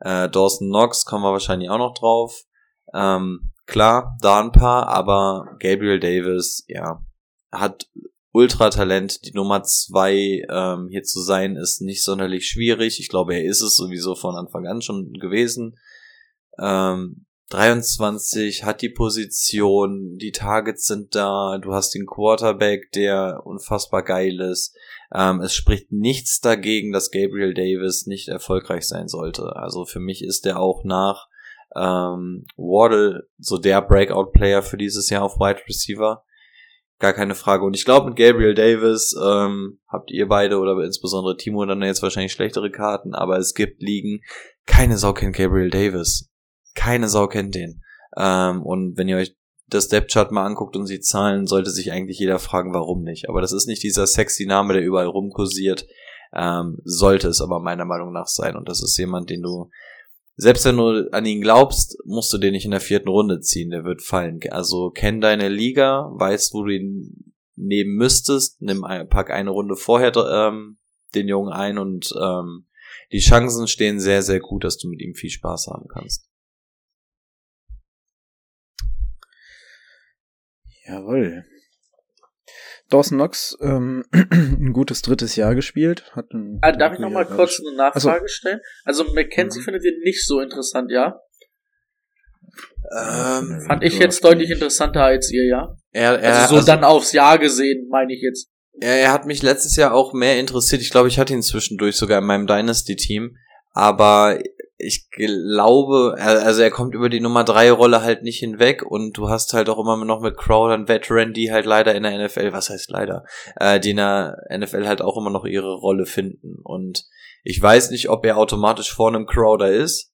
Äh, Dawson Knox kommen wir wahrscheinlich auch noch drauf. Ähm, klar, da ein paar, aber Gabriel Davis, ja, hat Ultratalent, die Nummer zwei ähm, hier zu sein, ist nicht sonderlich schwierig. Ich glaube, er ist es sowieso von Anfang an schon gewesen. Ähm, 23 hat die Position, die Targets sind da, du hast den Quarterback, der unfassbar geil ist. Ähm, es spricht nichts dagegen, dass Gabriel Davis nicht erfolgreich sein sollte. Also für mich ist er auch nach ähm, Wardle so der Breakout-Player für dieses Jahr auf Wide Receiver. Gar keine Frage. Und ich glaube, mit Gabriel Davis ähm, habt ihr beide oder insbesondere Timo dann jetzt wahrscheinlich schlechtere Karten, aber es gibt Ligen. Keine Sau kennt Gabriel Davis. Keine Sau kennt den. Ähm, und wenn ihr euch das Depth-Chart mal anguckt und die Zahlen, sollte sich eigentlich jeder fragen, warum nicht. Aber das ist nicht dieser sexy Name, der überall rumkursiert. Ähm, sollte es aber meiner Meinung nach sein. Und das ist jemand, den du selbst wenn du an ihn glaubst, musst du den nicht in der vierten Runde ziehen, der wird fallen. Also kenn deine Liga, weißt, wo du ihn nehmen müsstest, nimm ein, pack eine Runde vorher ähm, den Jungen ein und ähm, die Chancen stehen sehr, sehr gut, dass du mit ihm viel Spaß haben kannst. Jawohl. Dawson Knox ähm, ein gutes drittes Jahr gespielt. Hat ein ah, darf ich noch mal kurz eine Nachfrage also, stellen? Also McKenzie mhm. findet ihr nicht so interessant, ja? Ähm, Fand ich jetzt deutlich interessanter als ihr, ja? Er, er, also so also, dann aufs Jahr gesehen, meine ich jetzt. Er, er hat mich letztes Jahr auch mehr interessiert. Ich glaube, ich hatte ihn zwischendurch sogar in meinem Dynasty-Team. Aber ich glaube, also er kommt über die Nummer drei Rolle halt nicht hinweg und du hast halt auch immer noch mit Crowder einen Veteran, die halt leider in der NFL, was heißt leider, äh, die in der NFL halt auch immer noch ihre Rolle finden und ich weiß nicht, ob er automatisch vor einem Crowder ist.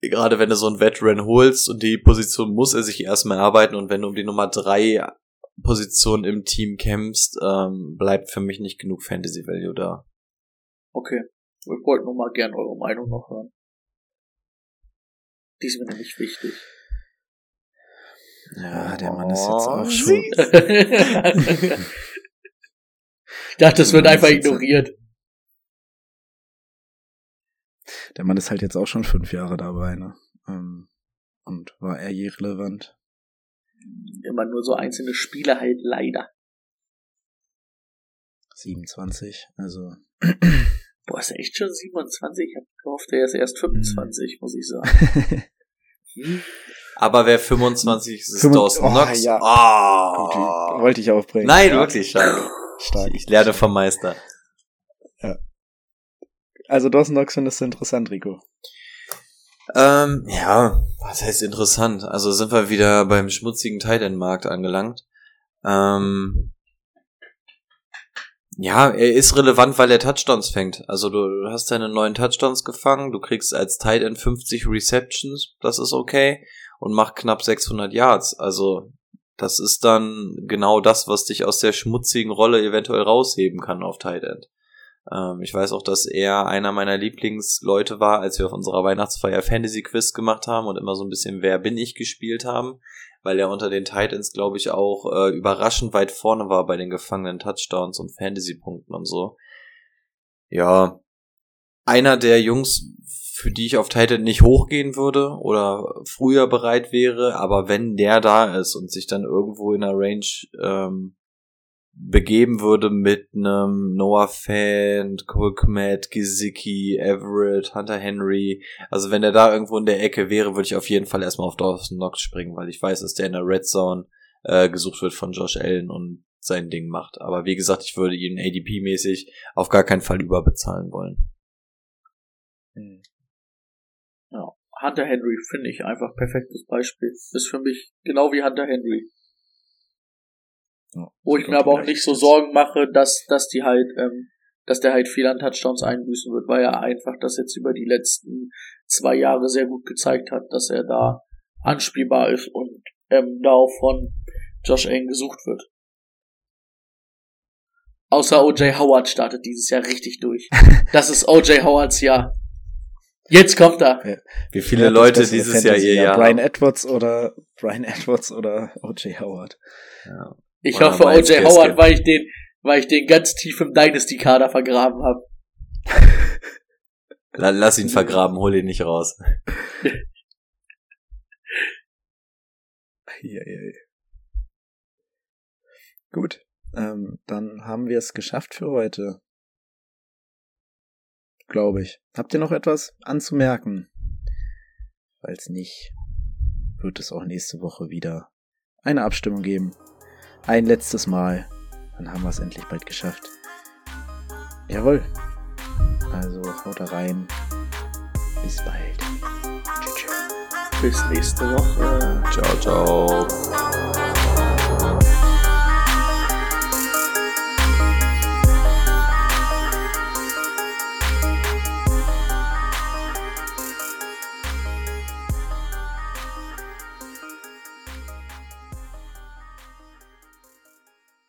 Gerade wenn du so einen Veteran holst und die Position muss er sich erstmal erarbeiten und wenn du um die Nummer drei Position im Team kämpfst, ähm, bleibt für mich nicht genug Fantasy Value da. Okay. Wir wollten nur mal gern eure Meinung noch hören. Die ist mir nämlich wichtig. Ja, der Mann ist jetzt auch oh, schon. ich dachte, das wird einfach ignoriert. Der Mann ist halt jetzt auch schon fünf Jahre dabei, ne? Ähm, und war er je relevant? Immer nur so einzelne Spiele halt leider. 27, also. Boah, ist er echt schon 27? Ich hab gehofft, er ist erst 25, muss ich sagen. Aber wer 25 ist, ist Dawson oh, Knox. Ja. Oh. Wollte ich aufbringen. Nein, ja. wirklich stark. stark. Ich, ich lerne vom Meister. Ja. Also Dawson Knox findest du interessant, Rico. Ähm, ja, was heißt interessant? Also sind wir wieder beim schmutzigen Titan-Markt angelangt. Ähm, ja, er ist relevant, weil er Touchdowns fängt. Also du hast deine neuen Touchdowns gefangen, du kriegst als Tight End 50 Receptions, das ist okay, und macht knapp 600 Yards. Also das ist dann genau das, was dich aus der schmutzigen Rolle eventuell rausheben kann auf Tight End. Ähm, ich weiß auch, dass er einer meiner Lieblingsleute war, als wir auf unserer Weihnachtsfeier Fantasy Quiz gemacht haben und immer so ein bisschen Wer bin ich gespielt haben weil er unter den Titans, glaube ich, auch äh, überraschend weit vorne war bei den gefangenen Touchdowns und Fantasy-Punkten und so. Ja, einer der Jungs, für die ich auf Titan nicht hochgehen würde oder früher bereit wäre, aber wenn der da ist und sich dann irgendwo in der Range ähm, begeben würde mit einem Noah Fan, Cole Kmet, Gesicki, Everett, Hunter Henry. Also wenn er da irgendwo in der Ecke wäre, würde ich auf jeden Fall erstmal auf Dawson Knox springen, weil ich weiß, dass der in der Red Zone äh, gesucht wird von Josh Allen und sein Ding macht. Aber wie gesagt, ich würde ihn ADP-mäßig auf gar keinen Fall überbezahlen wollen. Hm. Ja, Hunter Henry finde ich einfach perfektes Beispiel. Ist für mich genau wie Hunter Henry. Ja, Wo ich mir aber auch nicht so Sorgen mache, dass, dass die halt, ähm, dass der halt viel an Touchdowns einbüßen wird, weil er einfach das jetzt über die letzten zwei Jahre sehr gut gezeigt hat, dass er da anspielbar ist und ähm, da auch von Josh Allen gesucht wird. Außer OJ Howard startet dieses Jahr richtig durch. Das ist OJ Howards Jahr. Jetzt kommt er. Ja. Wie viele Leute dieses Jahr ihr Jahr Brian Edwards oder Brian Edwards oder OJ Howard. Ja. Ich Oder hoffe OJ. Howard, weil ich den, weil ich den ganz tief im Dynasty-Kader vergraben habe. La- Lass ihn vergraben, hol ihn nicht raus. Eieiei. Gut, ähm, dann haben wir es geschafft für heute. Glaube ich. Habt ihr noch etwas anzumerken? Falls nicht, wird es auch nächste Woche wieder eine Abstimmung geben. Ein letztes Mal. Dann haben wir es endlich bald geschafft. Jawohl. Also haut da rein. Bis bald. Tschüss. tschüss. Bis nächste Woche. Ciao, ciao.